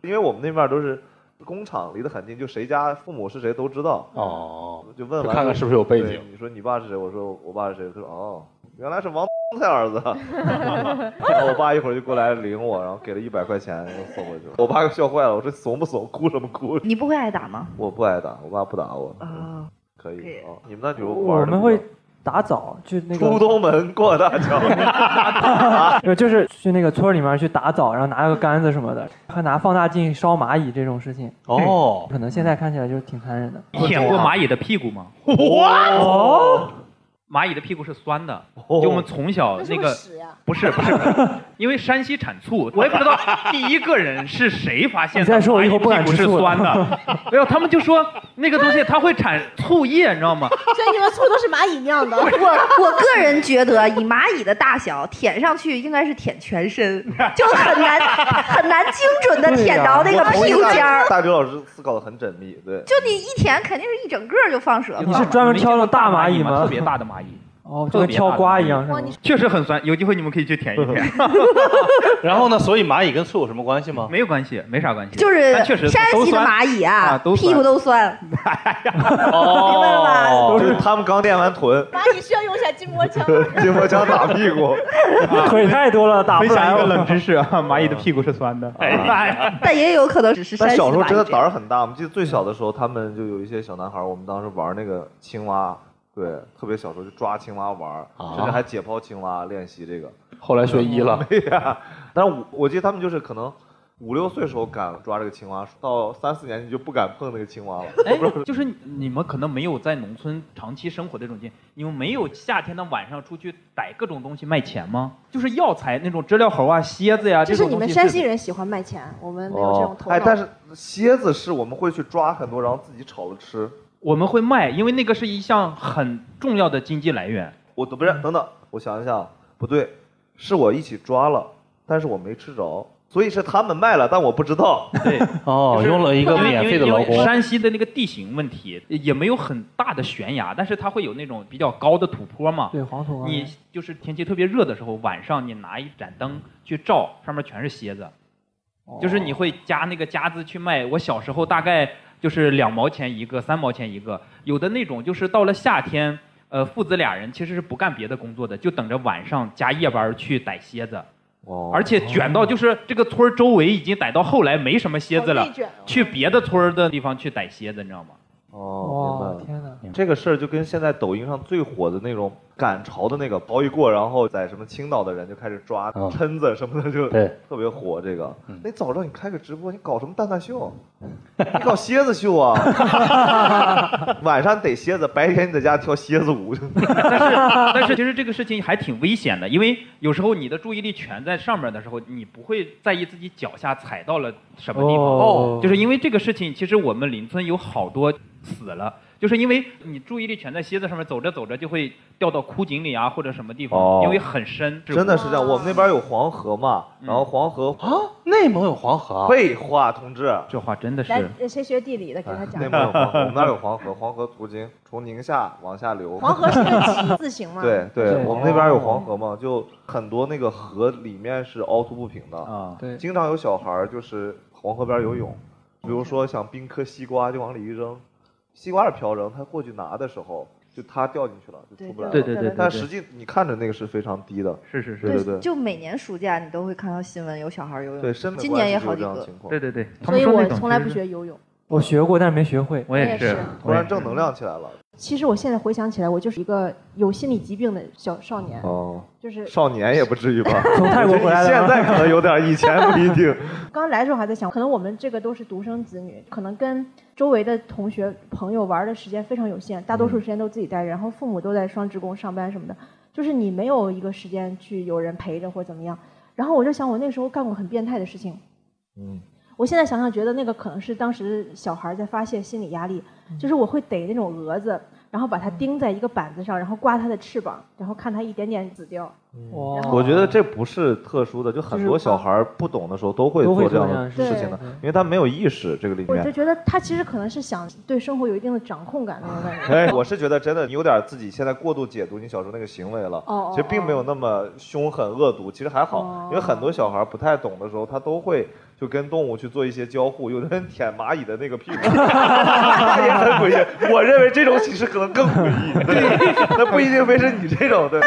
因为我们那边都是工厂，离得很近，就谁家父母是谁都知道。哦，就问完看看是不是有背景你说你爸是谁？我说我爸是谁？他说哦，原来是王的儿子。然后我爸一会儿就过来领我，然后给了一百块钱就送过去了。我爸给笑坏了，我说怂不怂？哭什么哭？你不会挨打吗？我不挨打，我爸不打我。啊，可以可以啊，你们那有玩的吗我们会打枣，就那个出东门过大桥。对，就是去那个村里面去打枣，然后拿个杆子什么的，还拿放大镜烧蚂蚁这种事情。哦，可能现在看起来就是挺残忍的。舔过蚂蚁的屁股吗？哦，蚂蚁的屁股是酸的，就我们从小那个不是？不是不是，因为山西产醋，我也不知道 第一个人是谁发现的。再说我以后不敢蚂蚁屁股是吃酸的，没有，他们就说那个东西它会产醋液，你知道吗？所以你们醋都是蚂蚁酿的。我我个人觉得，以蚂蚁的大小舔上去，应该是舔全身，就很难很难精准的舔着那个屁股尖儿。大刘老师思考的很缜密，对。就你一舔，肯定是一整个就放舌头。你是专门挑了大蚂蚁吗？特别大的蚂蚁。哦，就跟挑瓜一样是吗？确实很酸，有机会你们可以去舔一舔。然后呢？所以蚂蚁跟醋有什么关系吗？没有关系，没啥关系。就是但确实山西的都酸蚂蚁啊屁股都酸。哦，明白了吧都是他们刚练完臀，蚂蚁需要用一下筋膜枪。筋膜枪打屁股。腿太多了，打分享一个不来我。冷知识啊，蚂蚁的屁股是酸的。哎，但也有可能只是山西小时候真的。胆儿很大，我们记得最小的时候，他们就有一些小男孩儿，我们当时玩那个青蛙，对，特别小时候就抓青蛙玩儿，啊甚至还解剖青蛙练习这个。后来学医了。对呀，但是我我记得他们就是可能五六岁时候敢抓这个青蛙，到三四年级就不敢碰那个青蛙了。哎，就是你们可能没有在农村长期生活的这种经验，你们没有夏天的晚上出去逮各种东西卖钱吗？就是药材那种知了猴啊、蝎子呀，这是种东西你们山西人喜欢卖钱，我们没有这种头脑。哎，但是蝎子是我们会去抓很多，然后自己炒着吃。我们会卖，因为那个是一项很重要的经济来源。我都不是，等等，我想一想，不对，是我一起抓了，但是我没吃着，所以是他们卖了，但我不知道。对，哦，就是用了一个免费的劳工。山西的那个地形问题也没有很大的悬崖，但是它会有那种比较高的土坡嘛。对，黄土啊。你就是天气特别热的时候，晚上你拿一盏灯去照，上面全是蝎子，就是你会夹那个夹子去卖。我小时候大概就是两毛钱一个，三毛钱一个，有的那种就是到了夏天，呃，父子俩人其实是不干别的工作的，就等着晚上加夜班去逮蝎子。哦而且卷到就是这个村儿周围已经逮到后来没什么蝎子了去别的村儿的地方去逮蝎子，你知道吗？哦，明白了。天哪！这个事儿就跟现在抖音上最火的那种赶潮的那个逃一过，然后在什么青岛的人就开始抓嗯蛏子什么的，就对特别火。这个嗯，那早知道你开个直播，你搞什么蛋蛋秀？你搞蝎子秀啊？晚上逮蝎子，白天你在家跳蝎子舞。但是但是其实这个事情还挺危险的，因为有时候你的注意力全在上面的时候，你不会在意自己脚下踩到了什么地方。哦就是因为这个事情，其实我们邻村有好多死了，就是因为你注意力全在蝎子上面，走着走着就会掉到枯井里啊，或者什么地方，哦因为很深。真的是这样，我们那边有黄河嘛，嗯然后黄河啊，内蒙有黄河啊。废话，同志，这话真的是来，呃谁学地理的给他讲内。蒙有黄河，我们那儿有黄河，黄河途经从宁夏往下流。黄河是个旗字形吗？对对，对我们那边有黄河嘛，就很多那个河里面是凹凸不平的，啊，对，经常有小孩儿就是黄河边游泳，比如说想冰颗西瓜就往里一扔，西瓜是瓢扔，他过去拿的时候就他掉进去了，就出不来了。对对对对但实际你看着那个是非常低的，是是是，对对对就每年暑假你都会看到新闻，有小孩游泳。对，深今年也好几个。对对对，他所以我从来不学游泳。我学过，但是没学会。我也是，突然正能量起来了。其实我现在回想起来，我就是一个有心理疾病的小少年。哦，就是少年也不至于吧？从泰国回来的。现在可能有点，以前不一定。刚来的时候还在想，可能我们这个都是独生子女，可能跟周围的同学朋友玩的时间非常有限，大多数时间都自己待着，然后父母都在双职工上班什么的，就是你没有一个时间去有人陪着或怎么样。然后我就想，我那时候干过很变态的事情。嗯。我现在想想，觉得那个可能是当时小孩在发泄心理压力，就是我会逮那种蛾子。然后把它钉在一个板子上，然后刮它的翅膀，然后看它一点点死掉。哇！我觉得这不是特殊的，就很多小孩不懂的时候都会做这样的事情的，因为他没有意识这个里面。我就觉得他其实可能是想对生活有一定的掌控感那种感觉。哎，我是觉得真的，你有点自己现在过度解读你小时候那个行为了。哦其实并没有那么凶狠恶毒，其实还好，因为很多小孩不太懂的时候，他都会。就跟动物去做一些交互，有的人舔蚂蚁的那个屁股，那也很诡异。我认为这种其实可能更诡异，那不一定非是你这种的。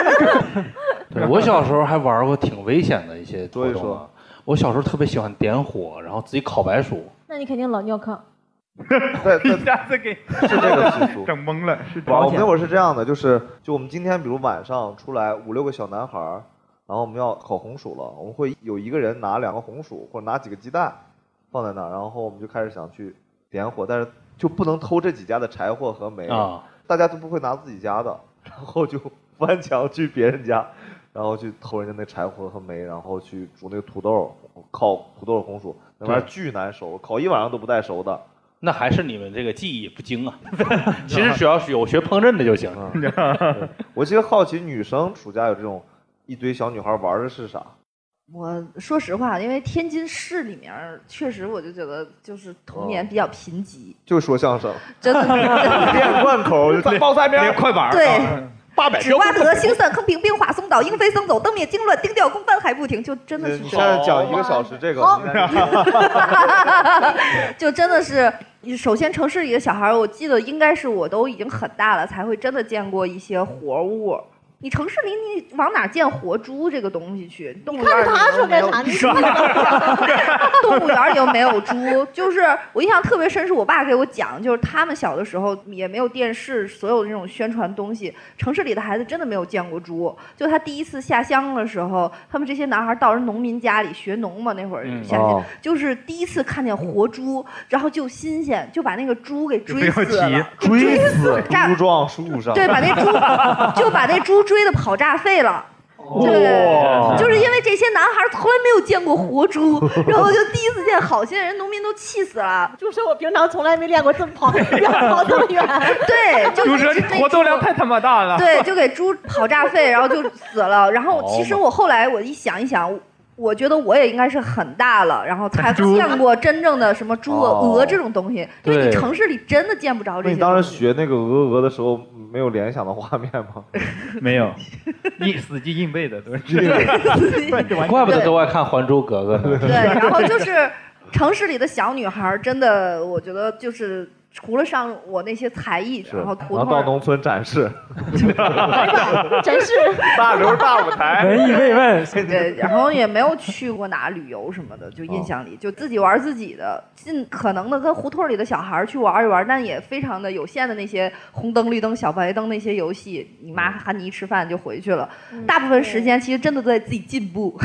对我小时候还玩过挺危险的一些活动。我小时候特别喜欢点火，然后自己烤白薯。那你肯定老尿炕。对，一下子给是这个习俗，整懵了。是我们那会儿是这样的，就是就我们今天比如晚上出来五六个小男孩儿。然后我们要烤红薯了，我们会有一个人拿两个红薯或者拿几个鸡蛋放在那儿，然后我们就开始想去点火，但是就不能偷这几家的柴火和煤啊，大家都不会拿自己家的，然后就 翻墙去别人家，然后去偷人家那柴火和煤，然后去煮那个土豆，烤土豆红薯，那玩意儿巨难熟，烤一晚上都不带熟的。那还是你们这个技艺不精啊，其实只要是有学烹饪的就行。我其实好奇女生暑假有这种。一堆小女孩玩的是啥？我说实话，因为天津市里面确实，我就觉得就是童年比较贫瘠。就说相声，真的。练贯口，报菜名，快板。对，八百只挖得星散坑平，冰花松倒，鹰飞僧走，灯灭经乱，丁调公翻还不停，就真的是。现在讲一个小时这个。就真的是，首先城市里的小孩，我记得应该是我都已经很大了，才会真的见过一些活物。你城市里你往哪见活猪这个东西去？动物园里又没有猪。动物园里又没有猪，就是我印象特别深，是我爸给我讲，就是他们小的时候也没有电视，所有的那种宣传东西，城市里的孩子真的没有见过猪。就他第一次下乡的时候，他们这些男孩到人农民家里学农嘛，那会儿下乡，就是第一次看见活猪，然后就新鲜，就把那个猪给追死了，追死，猪撞树上，对，把那猪 就把那猪。追的跑炸废了，对，就是因为这些男孩从来没有见过活猪，然后就第一次见，好些人农民都气死了。就说我平常从来没练过这么跑，要跑这么远。对，就是活动量太他妈大了。对，就给猪跑炸废，然后就死了。然后其实我后来我一想一想。我觉得我也应该是很大了，然后才见过真正的什么猪、鹅这种东西，因为你城市里真的见不着这些。你当时学那个鹅鹅的时候，没有联想的画面吗？没有，硬死记硬背的都是。怪不得都爱看《还珠格格》呢。对，然后就是城市里的小女孩，真的，我觉得就是。除了上我那些才艺，然后然后到农村展示，展示。大刘大舞台，文艺慰问。对，然后也没有去过哪旅游什么的，就印象里就自己玩自己的，尽可能的跟胡同里的小孩去玩一玩，但也非常的有限的那些红灯绿灯小白灯那些游戏，你妈喊你一吃饭就回去了。大部分时间其实真的在自己进步，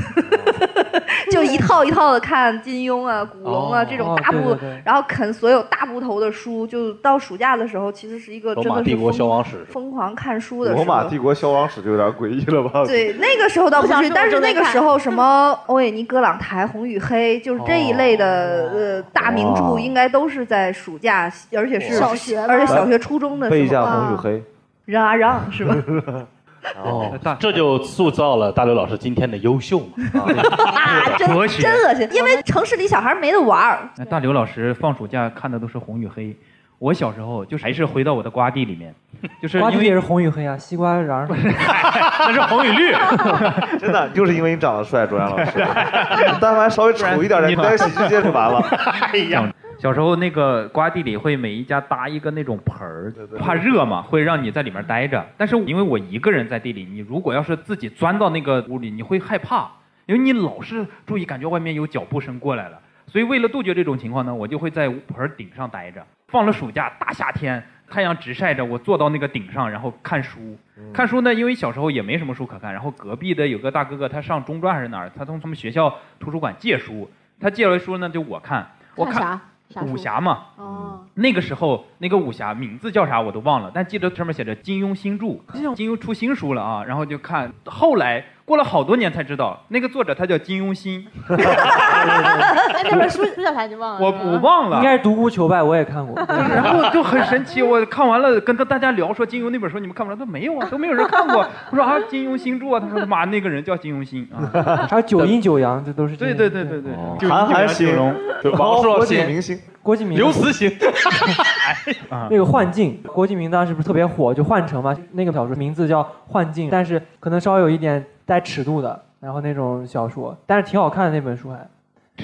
就一套一套的看金庸啊、古龙啊这种大部，然后啃所有大部头的书。就到暑假的时候，其实是一个真的是疯狂看书的。罗马帝国消亡史就有点诡异了吧？对，那个时候倒不是，但是那个时候什么欧也尼·葛朗台、红与黑，就是这一类的呃大名著，应该都是在暑假，而且是小学，而且小学初中的背一下红与黑，让啊让是吧？哦，这就塑造了大刘老师今天的优秀嘛？啊，真真恶心，因为城市里小孩没得玩儿。大刘老师放暑假看的都是红与黑。我小时候就还是回到我的瓜地里面，就是瓜地也是红与黑啊，西瓜瓤 那是红与绿，真的就是因为你长得帅，卓阳老师，但凡稍微丑一点的，你带洗浴街就完了。哎呀，小时候那个瓜地里会每一家搭一个那种盆儿，怕热嘛，会让你在里面待着。但是因为我一个人在地里，你如果要是自己钻到那个屋里，你会害怕，因为你老是注意感觉外面有脚步声过来了。所以为了杜绝这种情况呢，我就会在盆顶上待着。放了暑假，大夏天，太阳直晒着，我坐到那个顶上，然后看书。看书呢，因为小时候也没什么书可看，然后隔壁的有个大哥哥，他上中专还是哪儿，他从他们学校图书馆借书，他借来书呢就我看，我看啥？武侠嘛。哦。那个时候那个武侠名字叫啥我都忘了，但记得上面写着金庸新著，金庸出新书了啊，然后就看，后来。过了好多年才知道，那个作者他叫金庸心。那本书书叫啥？你忘了？我我忘了。应该是独孤求败，我也看过。然后就很神奇，我看完了跟跟大家聊说金庸那本书你们看不看？他说没有啊，都没有人看过。我说啊，金庸新著啊。他说妈，那个人叫金庸心啊。还有九阴九阳，这都是。对对对对对。韩寒形容。王朔星明星。郭敬明。刘慈欣。那个幻境，郭敬明当时不是特别火，就幻城嘛。那个小说名字叫幻境，但是可能稍微有一点。带尺度的，然后那种小说，但是挺好看的那本书还。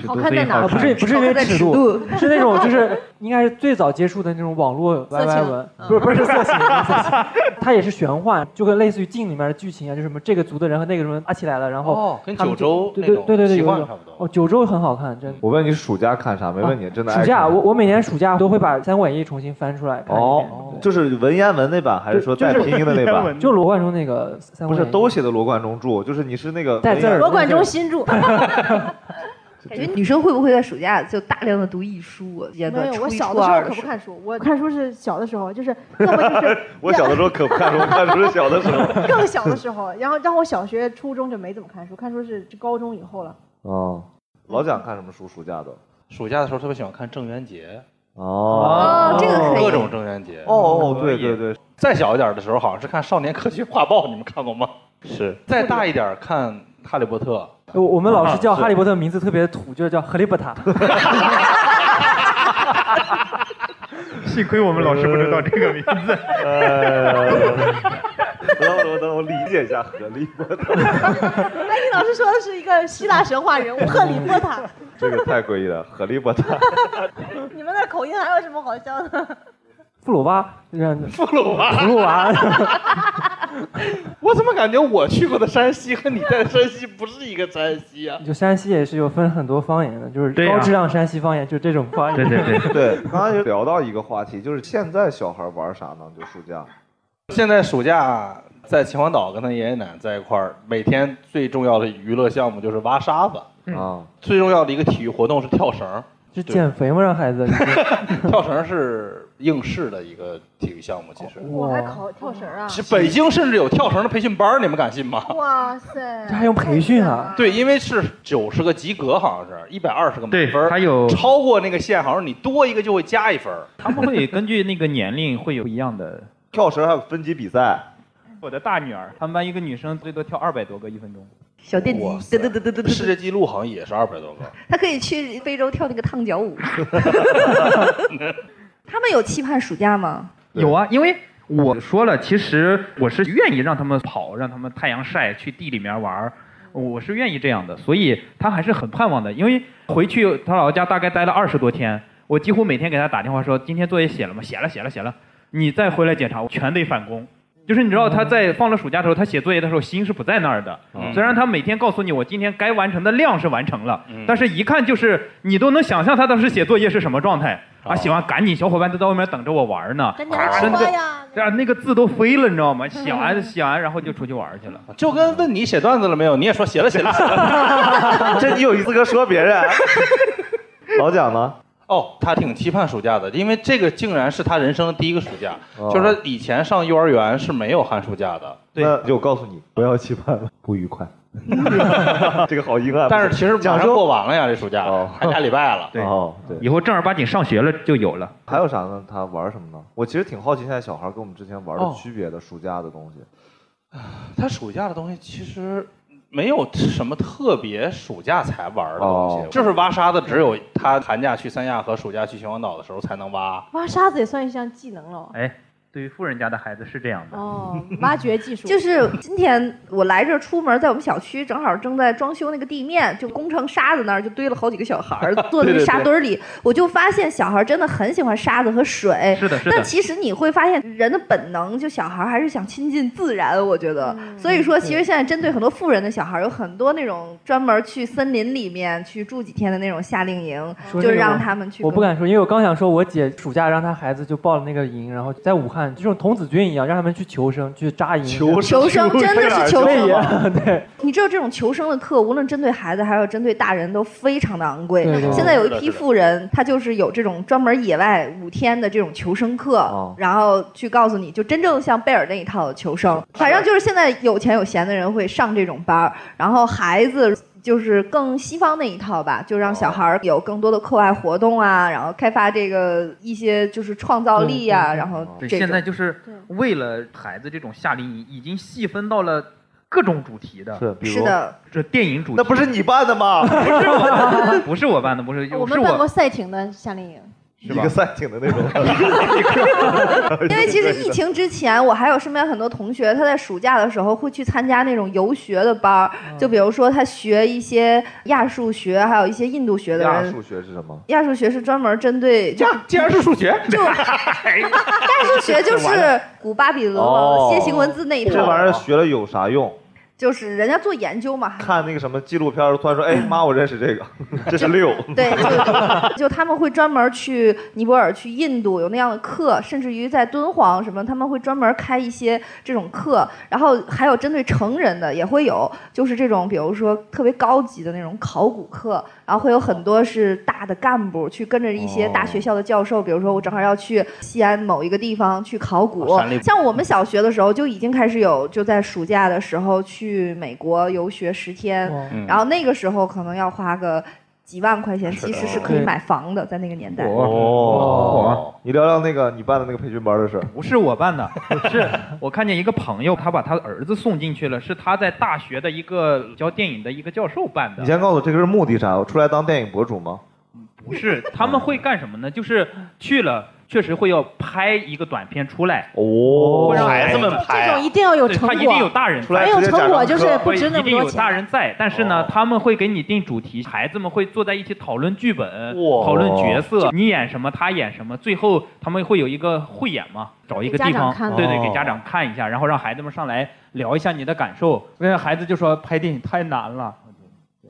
好看在哪？不是不是因为尺度，是那种就是 应该是最早接触的那种网络 YY 文，不是不是色情，它也是玄幻，就跟类似于镜里面的剧情啊，就什么这个族的人和那个什么打起来了，然后跟九州对对对对对差不多。哦，九州很好看，真的。我问你暑假看啥？没问你真的。暑假我我每年暑假都会把《三国演义》重新翻出来看哦，就是文言文那版还是说带拼音的那版？就罗贯中那个。不是都写的罗贯中著，就是你是那个带字。罗贯中新著。感觉女生会不会在暑假就大量的读一书？没有，我小的时候可不看书。我看书是小的时候，就是要么就是。我小的时候可不看书，看书是小的时候。更小的时候，然后让我小学、初中就没怎么看书，看书是高中以后了。哦，老蒋看什么书？暑假的？暑假的时候特别喜欢看郑渊洁。哦，这个可以。各种郑渊洁。哦哦，对对对。再小一点的时候，好像是看《少年科学画报》，你们看过吗？是。再大一点看《哈利波特》。我我们老师叫哈利波特名字特别土，就是叫哈利波特。幸亏我们老师不知道这个名字。等等等，我理解一下哈利波特。那，你老师说的是一个希腊神话人物 赫利波特。这个太诡异了，哈利波特。你们那口音还有什么好笑的？布鲁巴，布鲁娃。我怎么感觉我去过的山西和你在的山西不是一个山西啊？就山西也是有分很多方言的，就是高质量山西方言，就这种方言。对对对对。刚刚就聊到一个话题，就是现在小孩玩啥呢？就暑假。现在暑假在秦皇岛跟他爷爷奶奶在一块儿，每天最重要的娱乐项目就是挖沙子啊。最重要的一个体育活动是跳绳。是减肥吗？让孩子 跳绳是应试的一个体育项目，其实。我还考跳绳啊！是北京甚至有跳绳的培训班，你们敢信吗？哇塞！这还用培训啊？对，因为是九十个及格，好像是一百二十个满分。还有超过那个线，好像你多一个就会加一分。他们会根据那个年龄会有不一样的 跳绳，还有分级比赛。我的大女儿，他们班一个女生最多跳二百多个一分钟。小电梯，对对对对对世界纪录好像也是二百多个。他可以去非洲跳那个烫脚舞。他们有期盼暑假吗？有啊，因为我说了，其实我是愿意让他们跑，让他们太阳晒，去地里面玩我是愿意这样的，所以他还是很盼望的。因为回去他老家大概待了二十多天，我几乎每天给他打电话说：“今天作业写了吗？写了，写了，写了。你再回来检查，我全得返工。”就是你知道他在放了暑假的时候，他写作业的时候心是不在那儿的。虽然他每天告诉你我今天该完成的量是完成了，但是一看就是你都能想象他当时写作业是什么状态啊！写完赶紧，小伙伴都在外面等着我玩呢。啊，那个，对啊，那个字都飞了，你知道吗？写完写完，然后就出去玩去了。就跟问你写段子了没有，你也说写了写了写了。这你有资格说别人？老蒋呢？哦，他挺期盼暑假的，因为这个竟然是他人生的第一个暑假。就是说，以前上幼儿园是没有寒暑假的。那就告诉你，不要期盼了，不愉快。这个好遗憾。但是其实马上过完了呀，这暑假还俩礼拜了。对，对，以后正儿八经上学了就有了。还有啥呢？他玩什么呢？我其实挺好奇，现在小孩跟我们之前玩的区别的暑假的东西。他暑假的东西其实。没有什么特别暑假才玩的东西，就是挖沙子，只有他寒假去三亚和暑假去秦皇岛的时候才能挖。挖沙子也算一项技能了。哎，对于富人家的孩子是这样的哦，挖掘技术 就是今天我来这出门，在我们小区正好正在装修那个地面，就工程沙子那儿就堆了好几个小孩儿 坐在那沙堆里，我就发现小孩真的很喜欢沙子和水。是的，是的。但其实你会发现人的本能，就小孩还是想亲近自然，我觉得。所以说，其实现在针对很多富人的小孩，有很多那种专门去森林里面去住几天的那种夏令营，就让他们去。我不敢说，因为我刚想说，我姐暑假让她孩子就报了那个营，然后在武汉。就像童子军一样，让他们去求生，去扎营。求生真的是求生。对，你知道这种求生的课，无论针对孩子还是针对大人，都非常的昂贵。现在有一批富人，他就是有这种专门野外五天的这种求生课，然后去告诉你就真正像贝尔那一套的求生。反正就是现在有钱有闲的人会上这种班然后孩子。就是更西方那一套吧，就让小孩儿有更多的课外活动啊，然后开发这个一些就是创造力啊，然后现在就是。为了孩子这种夏令营，已经细分到了各种主题的，是，是的，这电影主题，那不是你办的吗？不是我，不是我办的，不是，我们办过赛艇的夏令营。一个赛艇的那种，因为其实疫情之前，我还有身边很多同学，他在暑假的时候会去参加那种游学的班儿，就比如说他学一些亚数学，还有一些印度学的人。亚数学是什么？亚数学是专门针对，就竟然是数学，就 亚数学就是古巴比伦楔形文字那一套。这玩意儿学了有啥用？就是人家做研究嘛，看那个什么纪录片，突然说，哎妈，我认识这个，这是六。对，就就他们会专门去尼泊尔、去印度有那样的课，甚至于在敦煌什么，他们会专门开一些这种课。然后还有针对成人的也会有，就是这种比如说特别高级的那种考古课，然后会有很多是大的干部去跟着一些大学校的教授，比如说我正好要去西安某一个地方去考古。像我们小学的时候就已经开始有，就在暑假的时候去。美国游学十天，然后那个时候可能要花个几万块钱，其实是可以买房的，在那个年代。哦，你聊聊那个你办的那个培训班的事不是我办的，是我看见一个朋友，他把他的儿子送进去了，是他在大学的一个教电影的一个教授办的。你先告诉我这个是目的啥？我出来当电影博主吗？不是，他们会干什么呢？就是去了。确实会要拍一个短片出来哦，让孩子们拍，这种一定要有成果，他一定有大人出来，没有成果就是不值那么多钱。一定有大人在，但是呢，他们会给你定主题，孩子们会坐在一起讨论剧本，讨论角色，你演什么，他演什么，最后他们会有一个汇演嘛，找一个地方，对对，给家长看一下，然后让孩子们上来聊一下你的感受。那孩子就说拍电影太难了，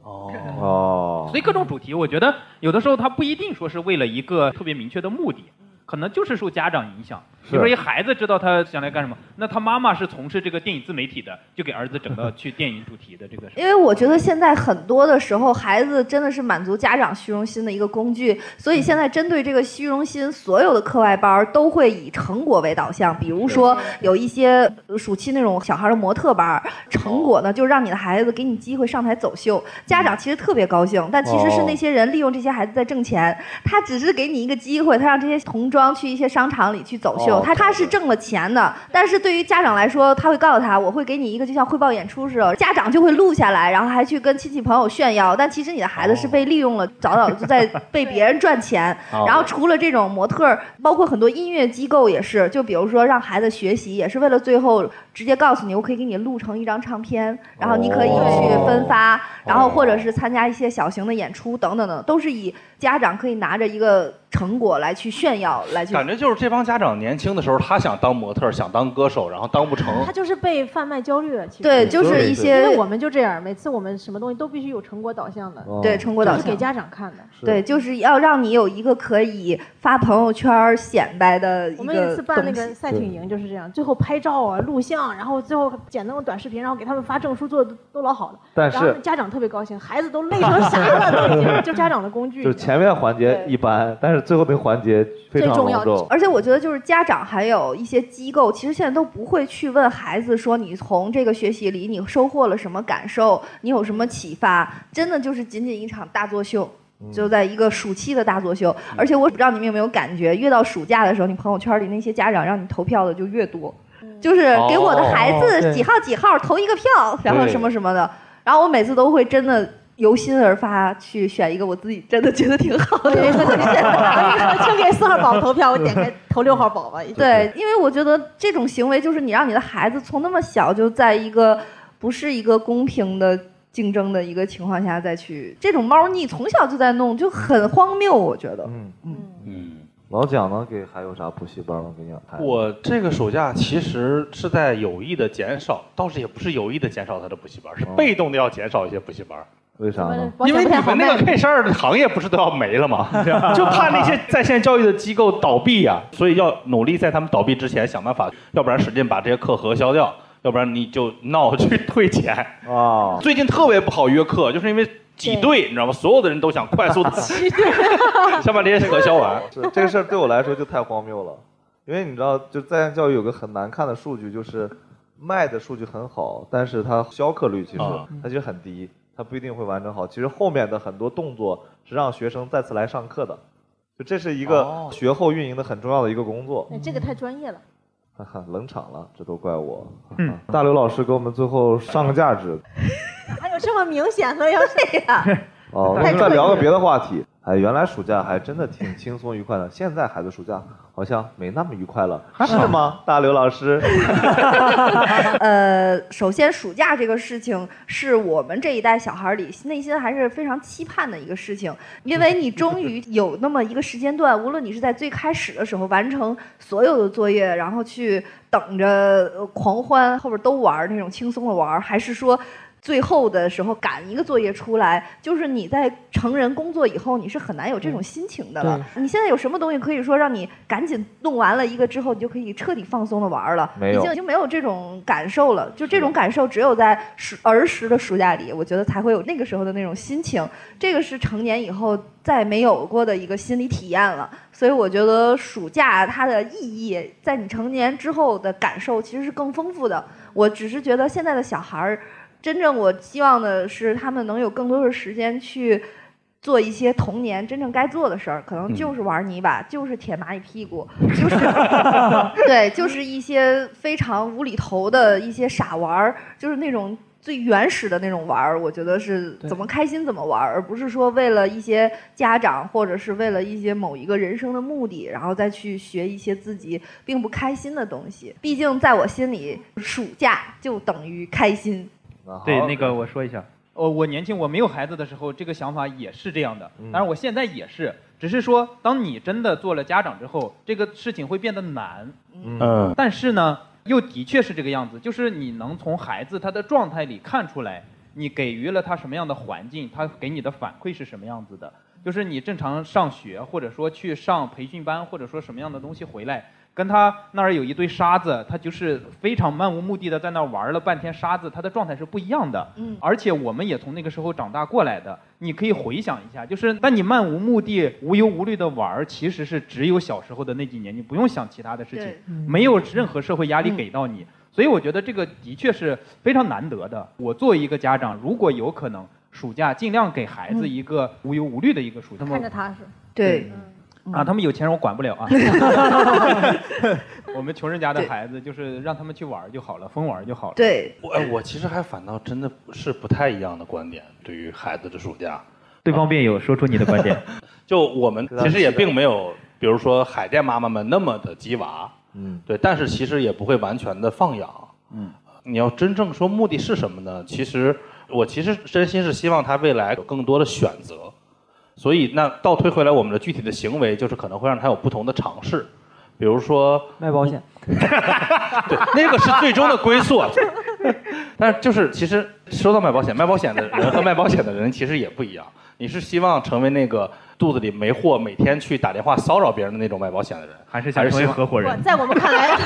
哦。哦，所以各种主题，我觉得有的时候他不一定说是为了一个特别明确的目的。可能就是受家长影响。比如说，一孩子知道他想来干什么，那他妈妈是从事这个电影自媒体的，就给儿子整到 去电影主题的这个。因为我觉得现在很多的时候，孩子真的是满足家长虚荣心的一个工具，所以现在针对这个虚荣心，所有的课外班都会以成果为导向。比如说，有一些暑期那种小孩的模特班，成果呢就让你的孩子给你机会上台走秀，家长其实特别高兴，但其实是那些人利用这些孩子在挣钱，他只是给你一个机会，他让这些童装去一些商场里去走秀。他他是挣了钱的，但是对于家长来说，他会告诉他，我会给你一个就像汇报演出似的，家长就会录下来，然后还去跟亲戚朋友炫耀。但其实你的孩子是被利用了，早早就在被别人赚钱。然后除了这种模特，包括很多音乐机构也是，就比如说让孩子学习，也是为了最后直接告诉你，我可以给你录成一张唱片，然后你可以去分发，然后或者是参加一些小型的演出等等等，都是以家长可以拿着一个。成果来去炫耀，来去感觉就是这帮家长年轻的时候，他想当模特，想当歌手，然后当不成。他就是被贩卖焦虑了，其实对，就是一些。因为我们就这样，每次我们什么东西都必须有成果导向的，对，成果导向是给家长看的，对，就是要让你有一个可以发朋友圈显摆的。我们有一次办那个赛艇营就是这样，最后拍照啊、录像，然后最后剪那种短视频，然后给他们发证书，做的都老好了。但是家长特别高兴，孩子都累成啥了，都已经 就家长的工具。就前面环节一般，但是最后那个环节。非常重要，而且我觉得就是家长还有一些机构，其实现在都不会去问孩子说你从这个学习里你收获了什么感受，你有什么启发？真的就是仅仅一场大作秀，就在一个暑期的大作秀。而且我不知道你们有没有感觉，越到暑假的时候，你朋友圈里那些家长让你投票的就越多，就是给我的孩子几号几号投一个票，然后什么什么的。然后我每次都会真的。由心而发去选一个我自己真的觉得挺好的。就给四号宝投票，我点开 投六号宝宝。对，因为我觉得这种行为就是你让你的孩子从那么小就在一个不是一个公平的竞争的一个情况下再去这种猫腻从小就在弄，就很荒谬。我觉得，嗯嗯嗯。老蒋呢，给还有啥补习班吗？给你我这个暑假其实是在有意的减少，倒是也不是有意的减少他的补习班，是被动的要减少一些补习班。为啥呢？因为你们那个 K 十二的行业不是都要没了吗？就怕那些在线教育的机构倒闭呀，所以要努力在他们倒闭之前想办法，要不然使劲把这些课核销掉，要不然你就闹去退钱啊。最近特别不好约课，就是因为。挤兑，你知道吗？所有的人都想快速的 挤兑，想把这些核销完。是这个事儿对我来说就太荒谬了，因为你知道，就在线教育有个很难看的数据，就是卖的数据很好，但是它销课率其实它其实很低，它不一定会完成好。其实后面的很多动作是让学生再次来上课的，就这是一个学后运营的很重要的一个工作。那这个太专业了。哈哈，冷场了，这都怪我。嗯，大刘老师给我们最后上个价值。还有这么明显的要这样？哦，我们再聊个别的话题。哎，原来暑假还真的挺轻松愉快的，现在孩子暑假好像没那么愉快了，是吗？大刘老师。呃，首先暑假这个事情是我们这一代小孩里内心还是非常期盼的一个事情，因为你终于有那么一个时间段，无论你是在最开始的时候完成所有的作业，然后去等着狂欢，后边都玩那种轻松的玩，还是说。最后的时候赶一个作业出来，就是你在成人工作以后，你是很难有这种心情的了。你现在有什么东西可以说让你赶紧弄完了一个之后，你就可以彻底放松的玩了？已经已经没有这种感受了。就这种感受，只有在暑儿时的暑假里，我觉得才会有那个时候的那种心情。这个是成年以后再没有过的一个心理体验了。所以我觉得暑假它的意义，在你成年之后的感受其实是更丰富的。我只是觉得现在的小孩儿。真正我希望的是，他们能有更多的时间去做一些童年真正该做的事儿，可能就是玩泥巴，就是舔蚂蚁屁股，就是 对，就是一些非常无厘头的一些傻玩儿，就是那种最原始的那种玩儿。我觉得是怎么开心怎么玩儿，而不是说为了一些家长或者是为了一些某一个人生的目的，然后再去学一些自己并不开心的东西。毕竟在我心里，暑假就等于开心。对，那个我说一下，哦，我年轻我没有孩子的时候，这个想法也是这样的。当然，我现在也是，只是说，当你真的做了家长之后，这个事情会变得难。嗯。但是呢，又的确是这个样子，就是你能从孩子他的状态里看出来，你给予了他什么样的环境，他给你的反馈是什么样子的。就是你正常上学，或者说去上培训班，或者说什么样的东西回来。跟他那儿有一堆沙子，他就是非常漫无目的的在那儿玩了半天沙子，他的状态是不一样的。嗯，而且我们也从那个时候长大过来的，你可以回想一下，就是当你漫无目的、无忧无虑的玩，其实是只有小时候的那几年，你不用想其他的事情，没有任何社会压力给到你。所以我觉得这个的确是非常难得的。我作为一个家长，如果有可能，暑假尽量给孩子一个无忧无虑的一个暑假。看着他是。对。啊，他们有钱人我管不了啊。我们穷人家的孩子就是让他们去玩就好了，疯玩就好了。对，我我其实还反倒真的是不太一样的观点，对于孩子的暑假。对方辩友，说出你的观点。就我们其实也并没有，比如说海淀妈妈们那么的鸡娃，嗯，对，但是其实也不会完全的放养，嗯。你要真正说目的是什么呢？其实我其实真心是希望他未来有更多的选择。所以，那倒推回来，我们的具体的行为就是可能会让他有不同的尝试，比如说卖保险，对，那个是最终的归宿。但是，就是其实说到卖保险，卖保险的人和卖保险的人其实也不一样。你是希望成为那个肚子里没货，每天去打电话骚扰别人的那种卖保险的人，还是想成为合伙人？在我们看来，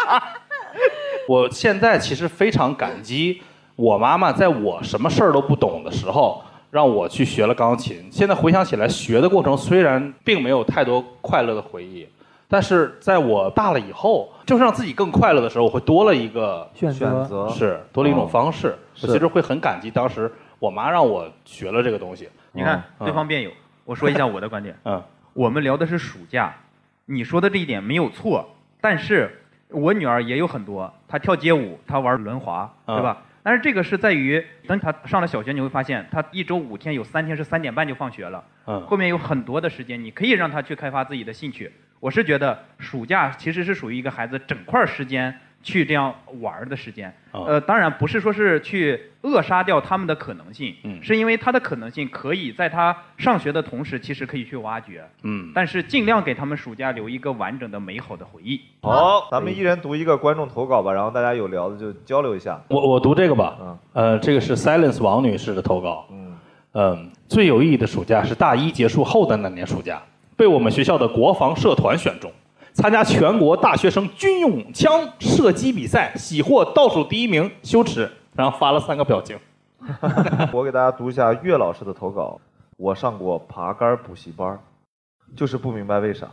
我现在其实非常感激我妈妈，在我什么事儿都不懂的时候。让我去学了钢琴。现在回想起来，学的过程虽然并没有太多快乐的回忆，但是在我大了以后，就是让自己更快乐的时候，我会多了一个选择，是多了一种方式。我其实会很感激当时我妈让我学了这个东西。你看，对方辩友，我说一下我的观点。嗯，我们聊的是暑假，你说的这一点没有错，但是我女儿也有很多，她跳街舞，她玩轮滑，对吧？但是这个是在于，等他上了小学，你会发现他一周五天有三天是三点半就放学了，嗯，后面有很多的时间，你可以让他去开发自己的兴趣。我是觉得暑假其实是属于一个孩子整块时间。去这样玩的时间，呃，当然不是说是去扼杀掉他们的可能性，嗯，是因为他的可能性可以在他上学的同时，其实可以去挖掘，嗯，但是尽量给他们暑假留一个完整的美好的回忆。好，咱们一人读一个观众投稿吧，然后大家有聊的就交流一下。我我读这个吧，嗯，呃，这个是 Silence 王女士的投稿，嗯，嗯，最有意义的暑假是大一结束后的那年暑假，被我们学校的国防社团选中。参加全国大学生军用枪射击比赛，喜获倒数第一名，羞耻。然后发了三个表情。我给大家读一下岳老师的投稿。我上过爬杆补习班，就是不明白为啥。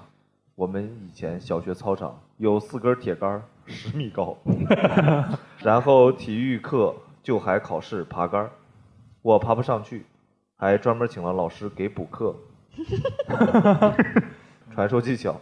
我们以前小学操场有四根铁杆，十米高。然后体育课就还考试爬杆，我爬不上去，还专门请了老师给补课。传授技巧。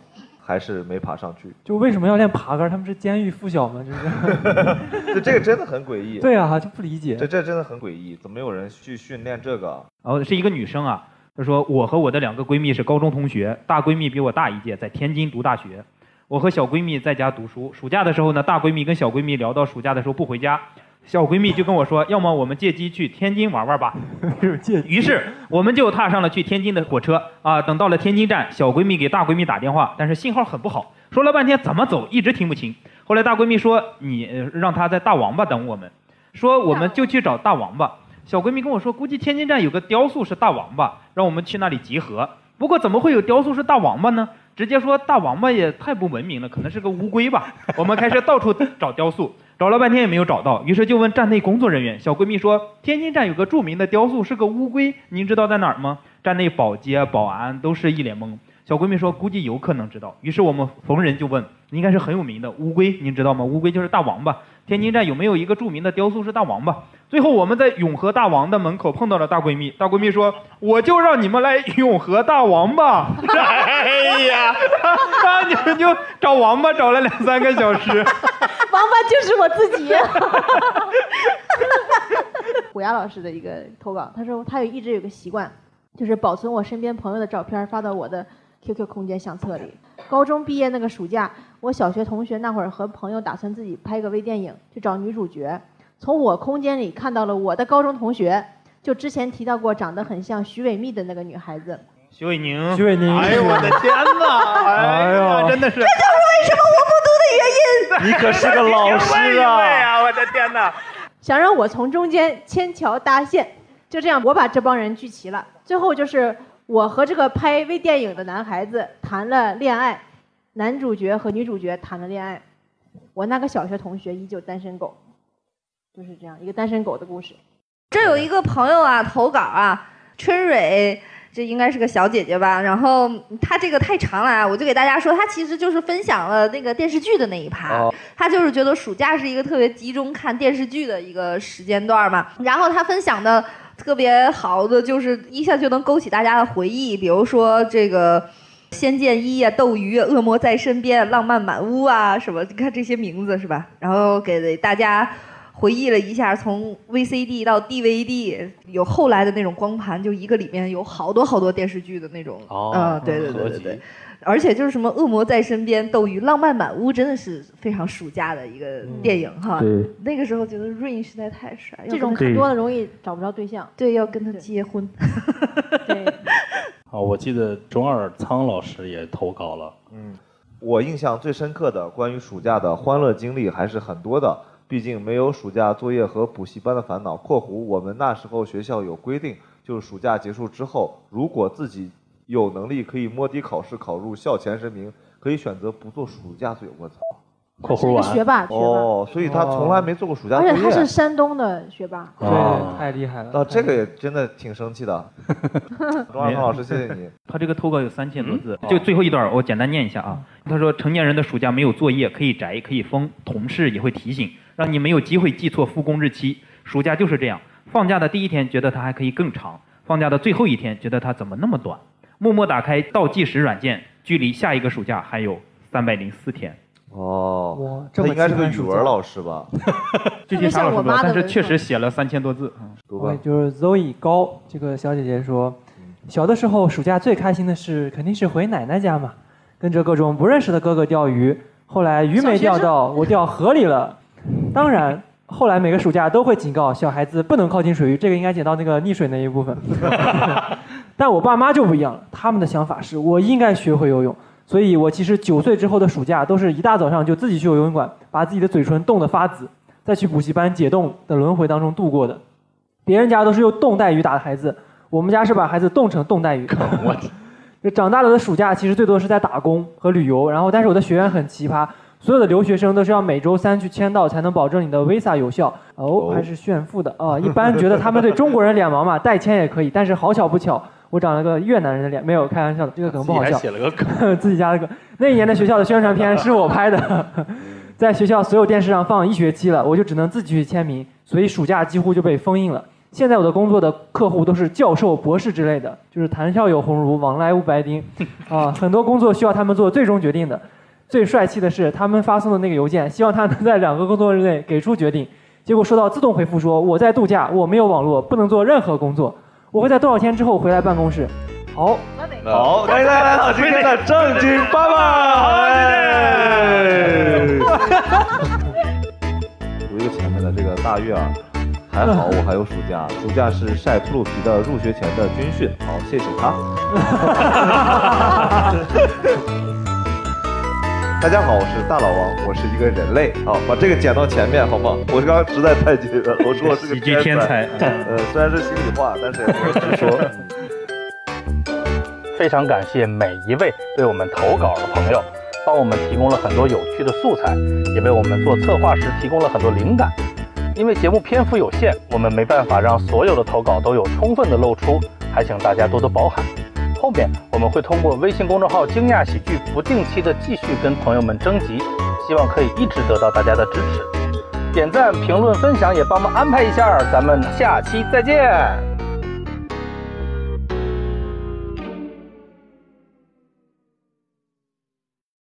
还是没爬上去。就为什么要练爬杆？他们是监狱附小吗？就是，这这个真的很诡异。对啊，就不理解。这这真的很诡异，怎么有人去训练这个？然后，是一个女生啊。她说：“我和我的两个闺蜜是高中同学，大闺蜜比我大一届，在天津读大学。我和小闺蜜在家读书。暑假的时候呢，大闺蜜跟小闺蜜聊到暑假的时候不回家。”小闺蜜就跟我说：“要么我们借机去天津玩玩吧。”于是我们就踏上了去天津的火车啊。等到了天津站，小闺蜜给大闺蜜打电话，但是信号很不好，说了半天怎么走一直听不清。后来大闺蜜说：“你让她在大王八等我们。”说我们就去找大王八。小闺蜜跟我说：“估计天津站有个雕塑是大王八，让我们去那里集合。”不过怎么会有雕塑是大王八呢？直接说大王八也太不文明了，可能是个乌龟吧。我们开始到处找雕塑。找了半天也没有找到，于是就问站内工作人员。小闺蜜说：“天津站有个著名的雕塑，是个乌龟，您知道在哪儿吗？”站内保洁、保安都是一脸懵。小闺蜜说：“估计游客能知道。”于是我们逢人就问：“应该是很有名的乌龟，您知道吗？乌龟就是大王八。天津站有没有一个著名的雕塑是大王八？”最后我们在永和大王的门口碰到了大闺蜜。大闺蜜说：“我就让你们来永和大王吧。”哎呀，你们就找王八找了两三个小时。王八就是我自己。虎牙老师的一个投稿，他说他有一直有个习惯，就是保存我身边朋友的照片发到我的 QQ 空间相册里。高中毕业那个暑假，我小学同学那会儿和朋友打算自己拍个微电影，去找女主角。从我空间里看到了我的高中同学，就之前提到过长得很像徐伟密的那个女孩子。徐伟宁。徐伟宁。哎呦我的天哪！哎呀，真的是。这就是为什么我不读的原因。你可是个老师啊！我的天哪！想让我从中间牵桥搭线，就这样我把这帮人聚齐了。最后就是我和这个拍微电影的男孩子谈了恋爱，男主角和女主角谈了恋爱，我那个小学同学依旧单身狗。就是这样一个单身狗的故事。这有一个朋友啊，投稿啊，春蕊，这应该是个小姐姐吧？然后她这个太长了啊，我就给大家说，她其实就是分享了那个电视剧的那一趴。她就是觉得暑假是一个特别集中看电视剧的一个时间段嘛。然后她分享的特别好的，就是一下就能勾起大家的回忆，比如说这个《仙剑一》啊，《斗鱼》《恶魔在身边》《浪漫满屋》啊，什么？你看这些名字是吧？然后给大家。回忆了一下，从 VCD 到 DVD，有后来的那种光盘，就一个里面有好多好多电视剧的那种。哦。嗯，对对对对对。而且就是什么《恶魔在身边》《斗鱼》《浪漫满屋》，真的是非常暑假的一个电影哈。对。那个时候觉得 Rain 实在太帅，这种看多了容易找不着对象。对，要跟他结婚。对。好，我记得中二苍老师也投稿了。嗯。我印象最深刻的关于暑假的欢乐经历还是很多的。毕竟没有暑假作业和补习班的烦恼。（括弧我们那时候学校有规定，就是暑假结束之后，如果自己有能力，可以摸底考试考入校前十名，可以选择不做暑假作业。我操！括弧完学霸哦，所以他从来没做过暑假作业。而且他是山东的学霸，对，太厉害了。啊，这个也真的挺生气的。钟老师，谢谢你。他这个投稿有三千多字，就最后一段我简单念一下啊。他说：“成年人的暑假没有作业，可以宅，可以疯，同事也会提醒。”让你没有机会记错复工日期。暑假就是这样，放假的第一天觉得它还可以更长，放假的最后一天觉得它怎么那么短。默默打开倒计时软件，距离下一个暑假还有三百零四天。哦，这应该是个语文老师吧？具体啥老师不知道，但是确实写了三千多字。对，就是 Zoe 高这个小姐姐说，小的时候暑假最开心的事肯定是回奶奶家嘛，跟着各种不认识的哥哥钓鱼。后来鱼没钓到，我掉河里了。当然，后来每个暑假都会警告小孩子不能靠近水域，这个应该剪到那个溺水那一部分。但我爸妈就不一样了，他们的想法是我应该学会游泳，所以我其实九岁之后的暑假都是一大早上就自己去游泳馆，把自己的嘴唇冻得发紫，再去补习班解冻的轮回当中度过的。别人家都是用冻带鱼打的孩子，我们家是把孩子冻成冻带鱼。我。长大了的暑假其实最多是在打工和旅游，然后但是我的学院很奇葩，所有的留学生都是要每周三去签到才能保证你的 visa 有效。哦，还是炫富的啊！一般觉得他们对中国人脸盲嘛，代签也可以。但是好巧不巧，我长了个越南人的脸，没有开玩笑的，这个梗不好笑。写了个梗，自己加了个。那一年的学校的宣传片是我拍的，在学校所有电视上放一学期了，我就只能自己去签名，所以暑假几乎就被封印了。现在我的工作的客户都是教授、博士之类的，就是谈笑有鸿儒，往来无白丁，啊，很多工作需要他们做最终决定的。最帅气的是，他们发送的那个邮件，希望他能在两个工作日内给出决定，结果收到自动回复说我在度假，我没有网络，不能做任何工作，我会在多少天之后回来办公室。好，好，欢迎大家来到今天的正经爸爸，好，谢谢。读一个前面的这个大月啊。还好我还有暑假，暑假是晒秃噜皮的入学前的军训。好，谢谢他。大家好，我是大老王，我是一个人类。啊，把这个剪到前面好不好？我刚刚实在太急了，我说我是个天才。呃，虽然是心里话，但是也不直说。非常感谢每一位为我们投稿的朋友，帮我们提供了很多有趣的素材，也为我们做策划时提供了很多灵感。因为节目篇幅有限，我们没办法让所有的投稿都有充分的露出，还请大家多多包涵。后面我们会通过微信公众号“惊讶喜剧”不定期的继续跟朋友们征集，希望可以一直得到大家的支持。点赞、评论、分享也帮忙安排一下，咱们下期再见。